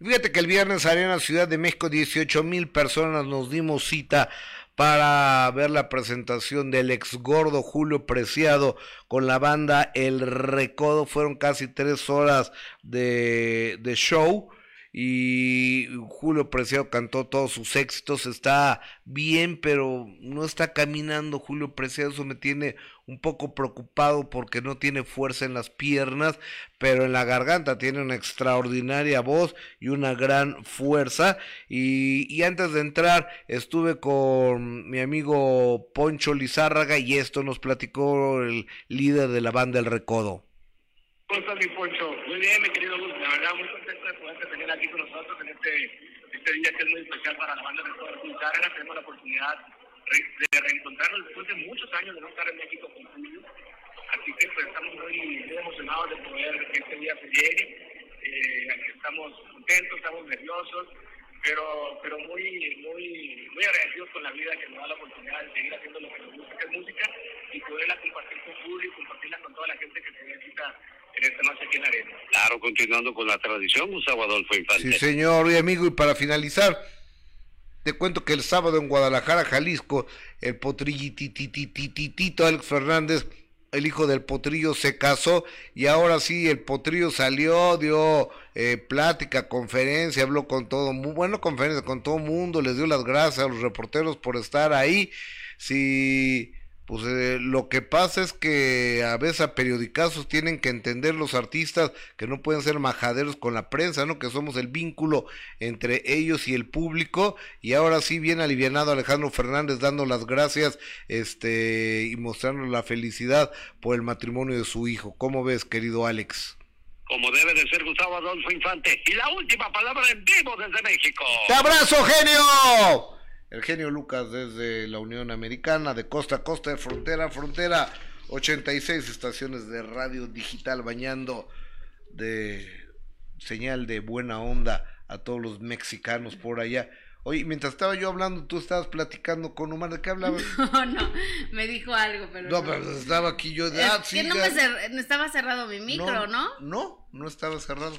Fíjate que el viernes Arena Ciudad de México 18 mil personas nos dimos cita para ver la presentación del ex gordo Julio Preciado con la banda El Recodo. Fueron casi tres horas de, de show y Julio Preciado cantó todos sus éxitos, está bien, pero no está caminando Julio Preciado, eso me tiene un poco preocupado porque no tiene fuerza en las piernas, pero en la garganta tiene una extraordinaria voz y una gran fuerza. Y, y antes de entrar estuve con mi amigo Poncho Lizárraga y esto nos platicó el líder de la banda El Recodo. ¿Cómo estás, mi Poncho? Muy bien, mi querido Luz. La verdad, muy contento de poder tener aquí con nosotros en este, este día que es muy especial para la banda de Carrera. Tenemos la oportunidad de reencontrarnos después de muchos años de no estar en México con Julio. Así que pues, estamos muy, muy, emocionados de poder que este día se llegue. Eh, estamos contentos, estamos nerviosos, pero pero muy muy muy agradecidos con la vida que nos da la oportunidad de seguir haciendo lo que nos gusta, que es música, y poderla compartir con Julio y compartirla con toda la gente que se necesita en esta noche aquí en la arena. Claro, continuando con la tradición, Gustavo Adolfo Infante. Sí, señor y amigo, y para finalizar te cuento que el sábado en Guadalajara, Jalisco, el potrillititititito Alex Fernández el hijo del potrillo se casó y ahora sí el potrillo salió, dio eh, plática, conferencia, habló con todo, muy bueno conferencia con todo mundo, les dio las gracias a los reporteros por estar ahí. Si pues eh, lo que pasa es que a veces a periodicazos tienen que entender los artistas que no pueden ser majaderos con la prensa, ¿no? Que somos el vínculo entre ellos y el público. Y ahora sí, bien alivianado Alejandro Fernández dando las gracias este, y mostrando la felicidad por el matrimonio de su hijo. ¿Cómo ves, querido Alex? Como debe de ser Gustavo Adolfo Infante. Y la última palabra en vivo desde México. ¡Te abrazo, genio! El genio Lucas desde la Unión Americana, de costa a costa, de frontera a frontera, 86 estaciones de radio digital bañando de señal de buena onda a todos los mexicanos por allá. Oye, mientras estaba yo hablando, tú estabas platicando con Omar, ¿de qué hablabas? (laughs) No, no, me dijo algo, pero... No, pero estaba aquí yo... De, ah, sí, no me estaba cerrado mi micro, ¿no? No, no estaba cerrado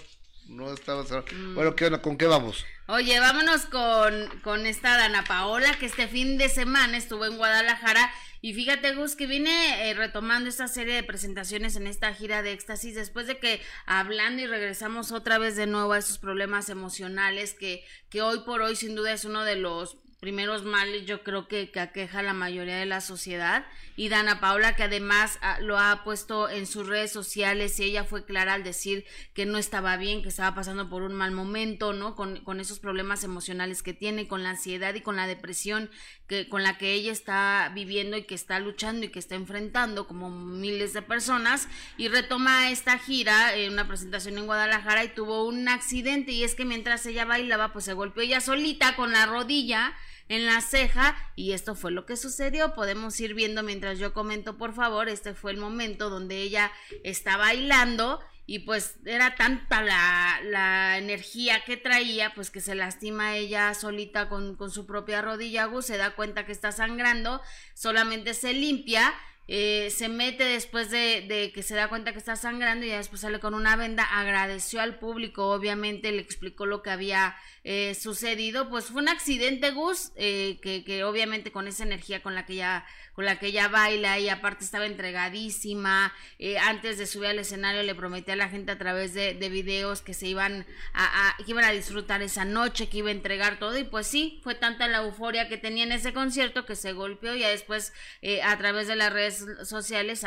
no estaba mm. Bueno, ¿qué ¿Con qué vamos? Oye, vámonos con, con esta Dana Paola, que este fin de semana estuvo en Guadalajara. Y fíjate, Gus, que viene eh, retomando esta serie de presentaciones en esta gira de éxtasis, después de que hablando y regresamos otra vez de nuevo a esos problemas emocionales que, que hoy por hoy sin duda es uno de los primeros males yo creo que, que aqueja a la mayoría de la sociedad y Dana Paula que además ah, lo ha puesto en sus redes sociales y ella fue clara al decir que no estaba bien, que estaba pasando por un mal momento, ¿no? Con, con esos problemas emocionales que tiene, con la ansiedad y con la depresión que, con la que ella está viviendo y que está luchando y que está enfrentando como miles de personas y retoma esta gira en una presentación en Guadalajara y tuvo un accidente y es que mientras ella bailaba pues se golpeó ella solita con la rodilla en la ceja y esto fue lo que sucedió. Podemos ir viendo mientras yo comento, por favor, este fue el momento donde ella está bailando y pues era tanta la, la energía que traía, pues que se lastima ella solita con, con su propia rodilla, Gus, se da cuenta que está sangrando, solamente se limpia eh, se mete después de, que se da cuenta que está sangrando y después sale con una venda, agradeció al público, obviamente le explicó lo que había eh, sucedido, pues fue un accidente, Gus, eh, que, que, obviamente con esa energía con la que ya con la que ella baila y aparte estaba entregadísima. Eh, antes de subir al escenario le prometí a la gente a través de, de videos que se iban a, iban a disfrutar esa noche, que iba a entregar todo y pues sí, fue tanta la euforia que tenía en ese concierto que se golpeó y después eh, a través de las redes sociales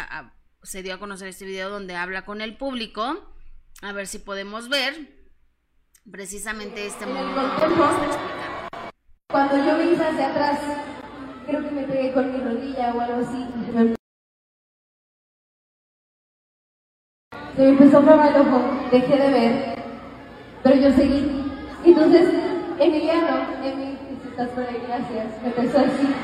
se dio a conocer este video donde habla con el público. A ver si podemos ver precisamente este momento. Cuando yo vi hacia atrás creo que me pegué con mi rodilla o algo así. Se me empezó a formar el ojo, dejé de ver, pero yo seguí. Entonces, Emiliano, Emi, si estás por ahí, gracias, me empezó así.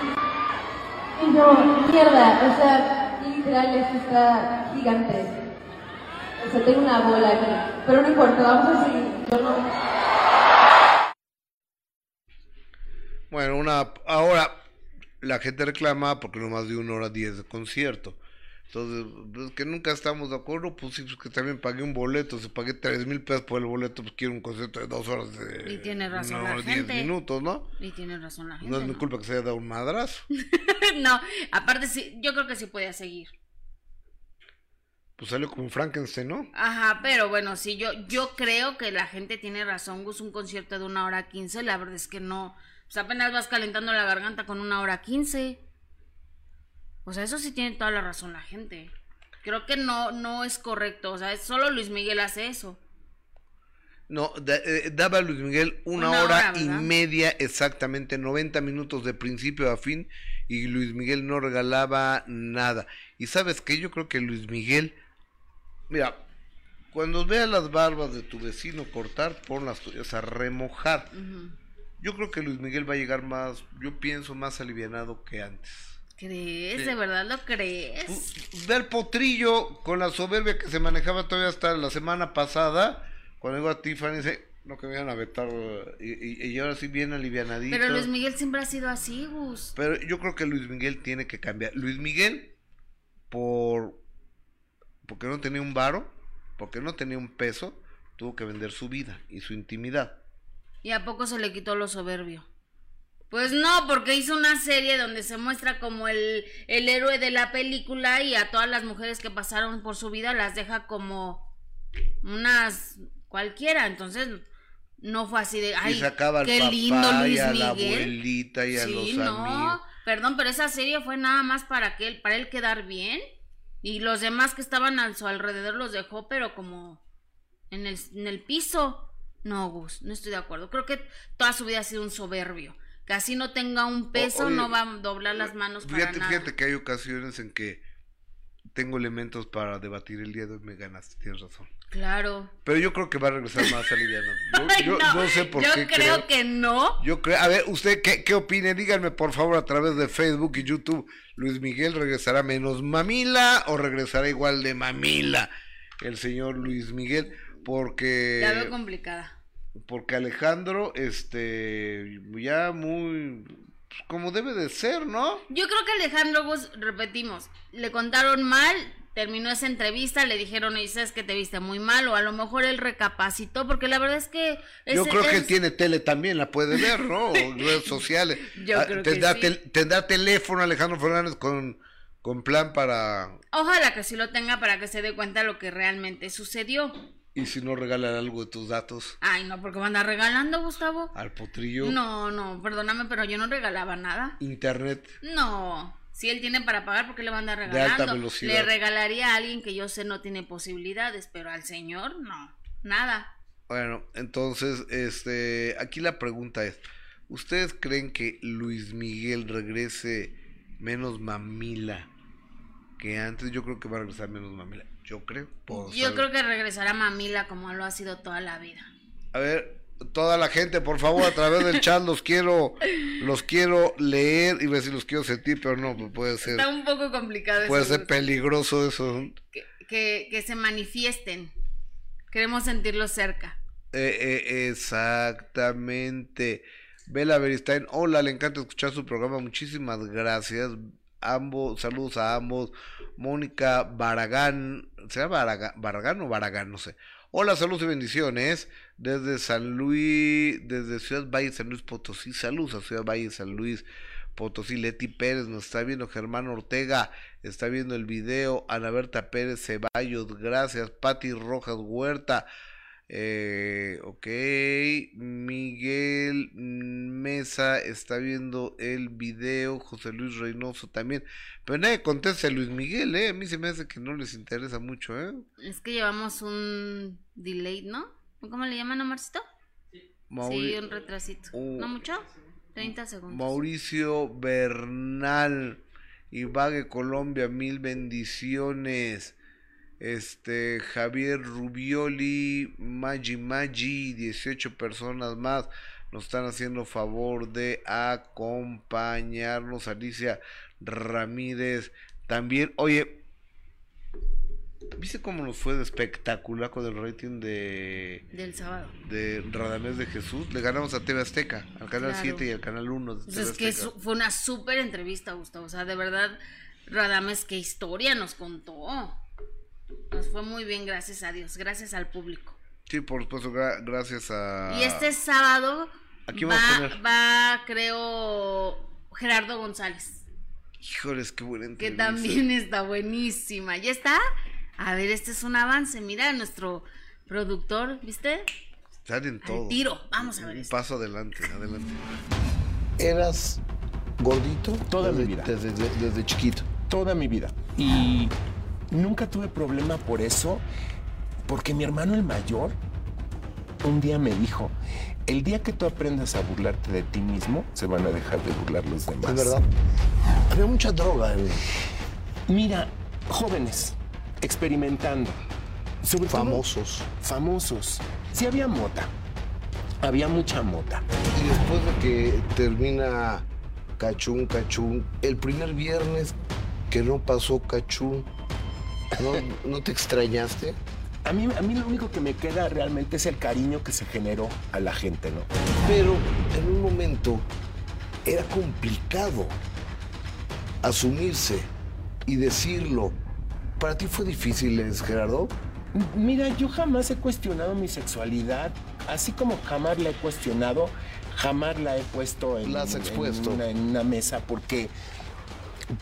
Y yo, mierda, o sea, literal, esto está gigante. O sea, tengo una bola aquí, pero no importa, vamos a seguir. Bueno, una, ahora la gente reclama porque no más de una hora diez de concierto. Entonces, pues que nunca estamos de acuerdo, pues sí, pues que también pagué un boleto, si pagué tres mil pesos por el boleto, pues quiero un concierto de dos horas de... Y tiene razón la gente. minutos, ¿no? Y tiene razón la gente. No es mi culpa que se haya dado un madrazo. (laughs) no, aparte sí, yo creo que sí podía seguir. Pues salió como Frankenstein, ¿no? Ajá, pero bueno, sí, yo, yo creo que la gente tiene razón, Gus, un concierto de una hora quince, la verdad es que no pues apenas vas calentando la garganta con una hora quince. O sea, eso sí tiene toda la razón la gente. Creo que no, no es correcto. O sea, solo Luis Miguel hace eso. No, eh, daba Luis Miguel una, hora, y media exactamente, 90 minutos de principio a fin y Luis Miguel no regalaba nada. Y sabes que yo creo que Luis Miguel, mira, cuando veas las barbas de tu vecino cortar, pon las tuyas a remojar. Yo creo que Luis Miguel va a llegar más, yo pienso, más alivianado que antes. ¿Crees? ¿De verdad lo crees? Ve al potrillo con la soberbia que se manejaba todavía hasta la semana pasada, cuando llegó a Tiffany, dice, No que me iban a vetar y, y, ahora sí bien alivianadito. Pero Luis Miguel siempre ha sido así, Gus. Pero yo creo que Luis Miguel tiene que cambiar. Luis Miguel, por porque no tenía un varo, porque no tenía un peso, tuvo que vender su vida y su intimidad. ¿Y a poco se le quitó lo soberbio? Pues no, porque hizo una serie donde se muestra como el, el héroe de la película y a todas las mujeres que pasaron por su vida las deja como unas cualquiera. Entonces, no fue así de, ay, qué lindo Luis y a la abuelita y a los no, Perdón, pero esa serie fue nada más para que él, para él quedar bien y los demás que estaban a su alrededor los dejó, pero como en el, en el piso. No, Gus, no estoy de acuerdo. Creo que toda su vida ha sido un soberbio. Que así no tenga un peso, no va a doblar las manos fíjate, para Fíjate que hay ocasiones en que tengo elementos para debatir el día de hoy, me ganaste, tienes razón. Claro. Pero yo creo que va a regresar más aliviado. (laughs) Yo, no, sé por yo qué. Yo creo, que no. Yo creo, a ver, ¿usted qué, qué opine? Díganme por favor a través de Facebook y YouTube. ¿Luis Miguel regresará menos mamila o regresará igual de mamila el señor Luis Miguel? Porque... Ya veo complicada. Porque Alejandro, este, ya muy pues, como debe de ser, ¿no? Yo creo que Alejandro vos repetimos, le contaron mal, terminó esa entrevista, le dijeron, y sabes que te viste muy mal, o a lo mejor él recapacitó, porque la verdad es que... Yo creo que tiene tele también, la puede ver, ¿no? (laughs) redes sociales. Yo ah, creo tendrá, que tendrá teléfono Alejandro Fernández con, con plan para... Ojalá que sí lo tenga para que se dé cuenta de lo que realmente sucedió. ¿Y si no regalan algo de tus datos? Ay, no, porque van a regalando, Gustavo. ¿Al potrillo? No, no, perdóname, pero yo no regalaba nada. ¿Internet? No. Si él tiene para pagar, ¿por qué le van a regalando? Le regalaría a alguien que yo sé no tiene posibilidades, pero al señor no, nada. Bueno, entonces, este, aquí la pregunta es, ¿ustedes creen que Luis Miguel regrese menos mamila que antes? Yo creo que va a regresar menos mamila. Yo creo. Yo creo que regresará Mamila como lo ha sido toda la vida. A ver, toda la gente, por favor, a través del chat los quiero, los quiero leer y ver si los quiero sentir, pero no, pues puede ser. Está un poco complicado. Puede ser peligroso eso. Que, que, se manifiesten. Queremos sentirlos cerca. Eh, eh, exactamente. Bela Beristain, hola, le encanta escuchar su programa, muchísimas gracias. Ambos, saludos a ambos. Mónica Baragán, ¿será Baragán, o Baragán? No sé. Hola, saludos y bendiciones desde San Luis, desde Ciudad Valle, San Luis Potosí. Saludos a Ciudad Valle, San Luis Potosí. Leti Pérez nos está viendo, Germán Ortega está viendo el video. Ana Berta Pérez Ceballos, gracias. Pati Rojas Huerta, eh, ok, Miguel Mesa está viendo el video, José Luis Reynoso también, pero nadie contesta a Luis Miguel, ¿eh? A mí se me hace que no les interesa mucho, ¿eh? Es que llevamos un delay, ¿no? ¿Cómo le llaman a Marcito? Sí, un retrasito. ¿No mucho? 30 segundos. Mauricio Bernal, Ibague Colombia, mil bendiciones este Javier Rubioli, Maggi Maggi, 18 personas más nos están haciendo favor de acompañarnos. Alicia Ramírez también. Oye, ¿viste cómo nos fue de espectacular con el rating de. Del sábado. De Radamés de Jesús? Le ganamos a TV Azteca, al canal 7 y al canal 1. De pues es que fue una súper entrevista, Gustavo. O sea, de verdad, Radames, qué historia nos contó. Nos fue muy bien, gracias a Dios, gracias al público. Sí, por supuesto, gracias a... Y este sábado va, va, creo, Gerardo González. Híjoles, qué buena Que también está buenísima. ¿Ya está? A ver, este es un avance. Mira, nuestro productor, ¿viste? Están en todo. tiro, vamos a ver. Un paso adelante, adelante. ¿Eras gordito? Toda mi vida. Desde, desde chiquito. Toda mi vida. Y Nunca tuve problema por eso, porque mi hermano el mayor un día me dijo, el día que tú aprendas a burlarte de ti mismo, se van a dejar de burlar los demás. Es verdad. Había mucha droga. Mira, jóvenes, experimentando. famosos. famosos. Sí había mota. Había mucha mota. Y después de que termina Cachún, Cachún, el primer viernes que no pasó Cachún, ¿No, te extrañaste? a mí, a mí lo único que me queda realmente es el cariño que se generó a la gente, ¿no? Pero en un momento era complicado asumirse y decirlo. ¿Para ti fue difícil, Gerardo? Mira, yo jamás he cuestionado mi sexualidad, así como jamás la he cuestionado, jamás la he puesto en, expuesto. En, una, mesa, porque,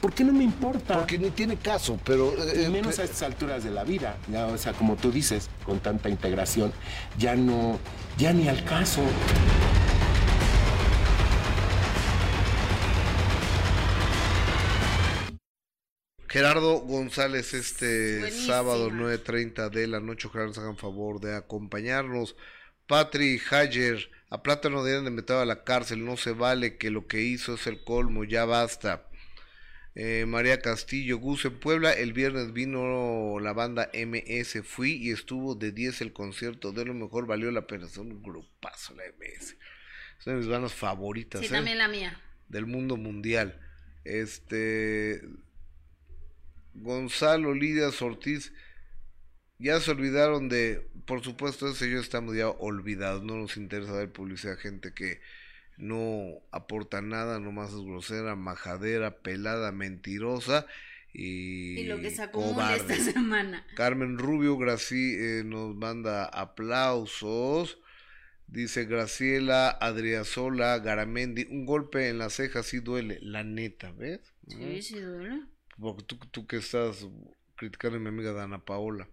porque no me importa. Porque ni tiene caso, pero... Eh, menos a estas alturas de la vida, o sea, como tú dices, con tanta integración, ya no, ya ni al caso. Gerardo González este sábado 9.30 de la noche, ojalá nos hagan favor de acompañarnos. Patri Hayer, a Plátano deben de meter a la cárcel, no se vale que lo que hizo es el colmo, ya basta. Eh, María Castillo, Gus en Puebla, el viernes vino la banda MS, fui y estuvo de 10 el concierto, de lo mejor valió la pena, son un grupazo la MS. Son mis bandas favoritas. Sí, ¿eh? también la mía. Del mundo mundial. Este, Gonzalo Lidia Ortiz, ya se olvidaron de, por supuesto, ese yo estamos ya olvidados, no nos interesa dar publicidad a gente que no aporta nada, nomás es grosera, majadera, pelada, mentirosa y, y lo que sacó esta semana. Carmen Rubio Graci, eh, nos manda aplausos. Dice Graciela Adriasola Garamendi, un golpe en la ceja sí duele, la neta, ¿ves? Sí, sí duele. Porque tú, tú que estás criticando a mi amiga Dana Paola.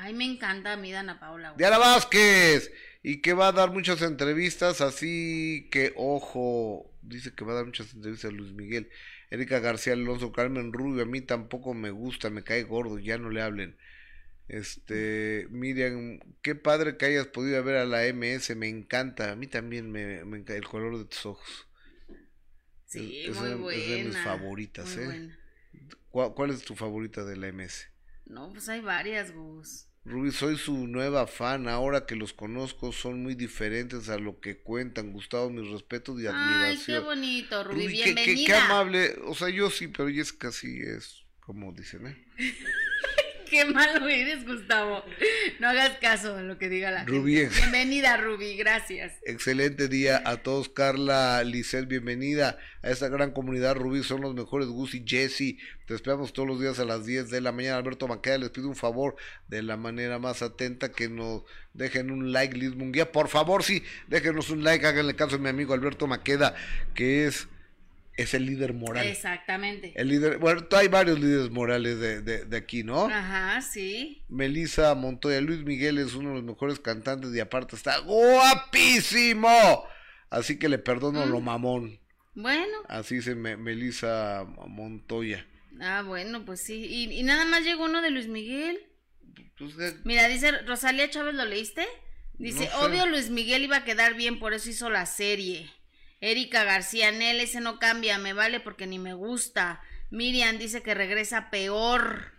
Ay, me encanta a mí Dana Paola. Diana Vázquez. Y que va a dar muchas entrevistas, así que ojo, dice que va a dar muchas entrevistas a Luis Miguel. Erika García Alonso, Carmen Rubio, a mí tampoco me gusta, me cae gordo, ya no le hablen. Este, Miriam, qué padre que hayas podido ver a la MS, me encanta, a mí también me, me encanta el color de tus ojos. Sí, muy buena. Es de mis favoritas, ¿eh? ¿Cuál, es tu favorita de la MS? No, pues hay varias, Gus. Ruby, soy su nueva fan. Ahora que los conozco, son muy diferentes a lo que cuentan. Gustavo, mis respetos y admiración. Ay, qué bonito, Ruby. Bienvenida. Qué, amable. O sea, yo sí, pero Jessica sí es como dicen, ¿eh? (laughs) (laughs) Qué malo eres, Gustavo. No hagas caso a lo que diga la gente. Bienvenida, Ruby, gracias. Excelente día a todos. Carla, Lisset, bienvenida a esta gran comunidad. Rubí, son los mejores. Gus y Jesse, te esperamos todos los días a las 10 de la mañana. Alberto Maqueda, les pido un favor de la manera más atenta que nos dejen un like, Liz Munguía. Por favor, sí, déjenos un like. Háganle caso a mi amigo Alberto Maqueda, que es es el líder moral. Exactamente. El líder, bueno, hay varios líderes morales de, de, aquí, ¿no? Ajá, sí. Melissa Montoya, Luis Miguel es uno de los mejores cantantes y aparte está guapísimo. Así que le perdono lo mm. mamón. Bueno. Así dice Melissa Montoya. Ah, bueno, pues sí. ¿Y, nada más llegó uno de Luis Miguel? Pues, Mira, dice Rosalía Chávez, ¿lo leíste? Dice, obvio Luis Miguel iba a quedar bien, por eso hizo la serie. Erika García, Nel, ese no cambia, me vale porque ni me gusta. Miriam dice que regresa peor.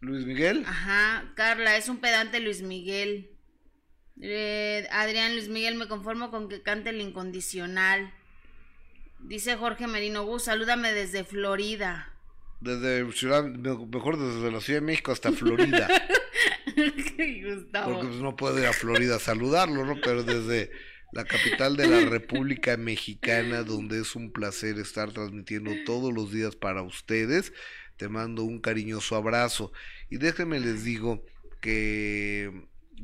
¿Luis Miguel? Ajá, Carla, es un pedante Luis Miguel. Eh, Adrián Luis Miguel, me conformo con que cante el incondicional. Dice Jorge Merino Gus, salúdame desde Florida. Desde Ciudad, mejor desde la Ciudad de México hasta Florida. (laughs) Porque pues, no puedo ir a Florida a saludarlo, ¿no? Pero desde la capital de la República Mexicana, donde es un placer estar transmitiendo todos los días para ustedes. Te mando un cariñoso abrazo. Y déjenme les digo que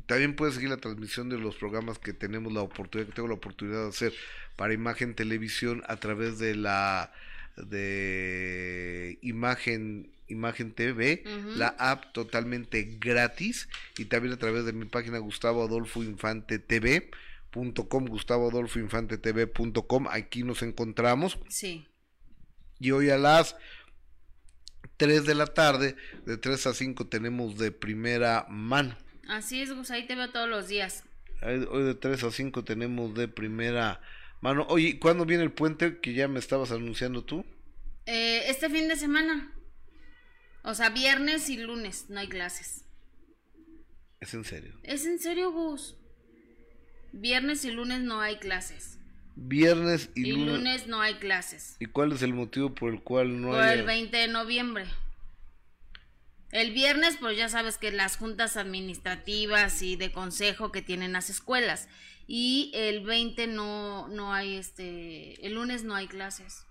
también puedes seguir la transmisión de los programas que tenemos la oportunidad, que tengo la oportunidad de hacer para Imagen Televisión a través de la de Imagen Imagen TV, la app totalmente gratis y también a través de mi página Gustavo Adolfo Infante TV com, Gustavo Adolfo Infante TV.com, aquí nos encontramos. Sí. Y hoy a las 3 de la tarde, de 3 a 5 tenemos de primera mano. Así es, Gus, ahí te veo todos los días. Hoy de 3 a 5 tenemos de primera mano. Oye, ¿cuándo viene el puente que ya me estabas anunciando tú? Eh, este fin de semana. O sea, viernes y lunes no hay clases. ¿Es en serio? ¿Es en serio, Gus? Viernes y lunes no hay clases. Viernes y, lunes. no hay clases. ¿Y cuál es el motivo por el cual no hay? Por el 20 de noviembre. El viernes, pues ya sabes que las juntas administrativas y de consejo que tienen las escuelas. Y el 20 no, no hay este, el lunes no hay clases.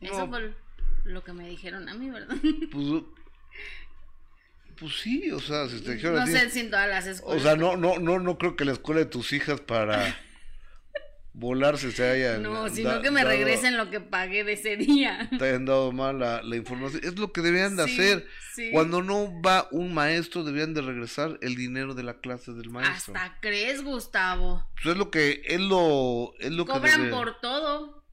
Eso fue lo que me dijeron a mí, ¿verdad? Pues, pues sí, o sea, si te dijeron No sé si en todas las escuelas. O sea, no, no, no, no creo que la escuela de tus hijas para (laughs) volarse se haya No, sino que me regresen lo que pagué de ese día. Te hayan dado mal la, información. Es lo que deberían de hacer. Cuando no va un maestro, deberían de regresar el dinero de la clase del maestro. Hasta crees, Gustavo. Pues es lo que, es lo, es lo Cobran por todo.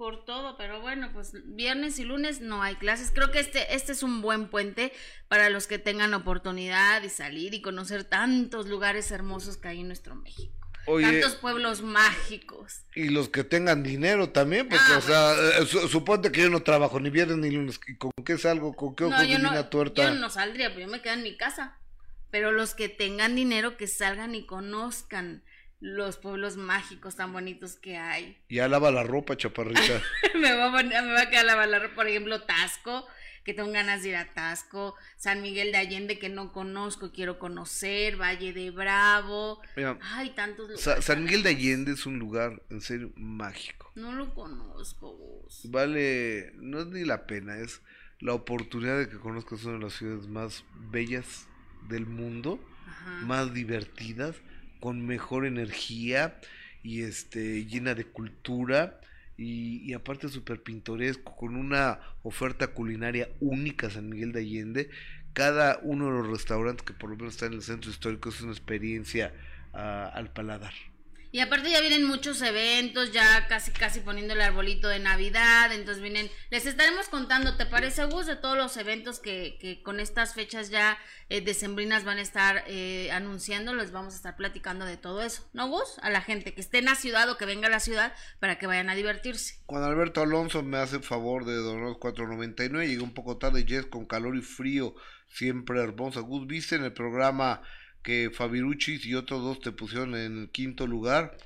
Por todo, pero bueno, pues viernes y lunes no hay clases. Creo que este, este es un buen puente para los que tengan oportunidad de salir y conocer tantos lugares hermosos que hay en nuestro México. Tantos pueblos mágicos. Y los que tengan dinero también, porque, ah, o sea, eh, suponte que yo no trabajo ni viernes ni lunes. ¿Con qué salgo? ¿Con qué ojos no, tuerta? Yo no saldría, pues yo me quedo en mi casa. Pero los que tengan dinero, que salgan y conozcan los pueblos mágicos tan bonitos que hay. Ya lava la ropa, chaparrita. (laughs) me, va a me va a quedar lavar la ropa, por ejemplo, Tasco que tengo ganas de ir a Tasco, San Miguel de Allende que no conozco, quiero conocer, Valle de Bravo. Ay, tantos lugares. San Miguel de Allende es un lugar en serio mágico. No lo conozco, vos. Vale, no es ni la pena, es la oportunidad de que conozcas una de las ciudades más bellas del mundo, más divertidas, con mejor energía y este llena de cultura y, aparte súper pintoresco, con una oferta culinaria única San Miguel de Allende. Cada uno de los restaurantes que por lo menos está en el centro histórico es una experiencia ah, al paladar. Y aparte ya vienen muchos eventos, ya casi casi poniendo el arbolito de Navidad, entonces vienen, les estaremos contando, ¿te parece Gus? De todos los eventos que, que con estas fechas ya eh, decembrinas van a estar eh, anunciando, les vamos a estar platicando de todo eso, ¿no Gus? A la gente que esté en la ciudad o que venga a la ciudad para que vayan a divertirse. Juan Alberto Alonso me hace favor de donar 4.99, llegué un poco tarde, Jess, con calor y frío, siempre hermosa. Gus, ¿viste en el programa que Fabiruchis y otros dos te pusieron en quinto lugar.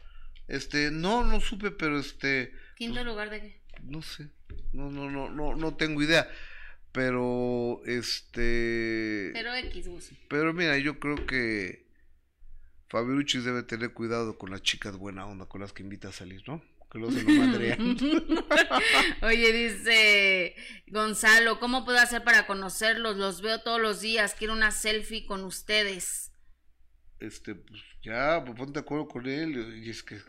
Este, no, no supe, pero este. ¿Quinto pues, lugar de qué? No sé. No, no, no, no, no tengo idea. Pero, este. Pero X, Pero mira, yo creo que Fabiruchis debe tener cuidado con las chicas buena onda, con las que invita a salir, ¿no? Que los (laughs) Oye, dice Gonzalo, ¿cómo puedo hacer para conocerlos? Los veo todos los días, quiero una selfie con ustedes este, pues ya, pues ponte de acuerdo con él. Y es que,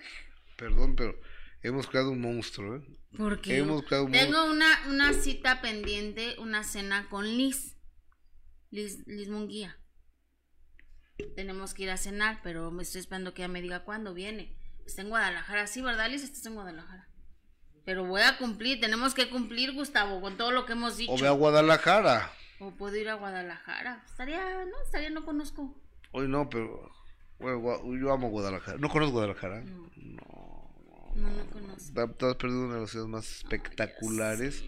perdón, pero hemos creado un monstruo, ¿eh? Porque tengo una, una cita pendiente, una cena con Liz. Liz, Liz Munguía. Tenemos que ir a cenar, pero me estoy esperando que ella me diga cuándo viene. Está en Guadalajara, sí, ¿verdad, Liz? Estás en Guadalajara. Pero voy a cumplir, tenemos que cumplir, Gustavo, con todo lo que hemos dicho. O ve a Guadalajara. O puedo ir a Guadalajara. Estaría, no, estaría, no conozco. Hoy no, pero yo amo Guadalajara. ¿No conozco Guadalajara? No. No, no, no conozco. Te has perdido una de las ciudades más espectaculares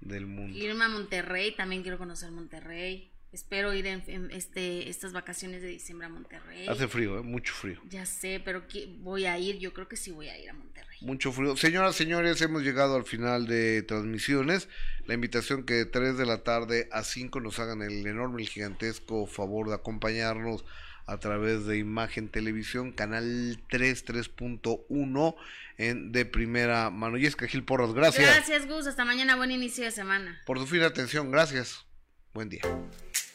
del mundo. Irme a Monterrey, también quiero conocer Monterrey. Espero ir en, este, estas vacaciones de diciembre a Monterrey. Hace frío, ¿eh? mucho frío. Ya sé, pero voy a ir, yo creo que sí voy a ir a Monterrey. Mucho frío. Señoras, señores, hemos llegado al final de transmisiones. La invitación que de 3 de la tarde a 5 nos hagan el enorme, el gigantesco favor de acompañarnos a través de Imagen Televisión, canal 3, 3.1 en de primera mano. Y es que Gil Porras, gracias. Gracias, Gus. Hasta mañana. Buen inicio de semana. Por tu fin atención, gracias. Buen día.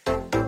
Bye.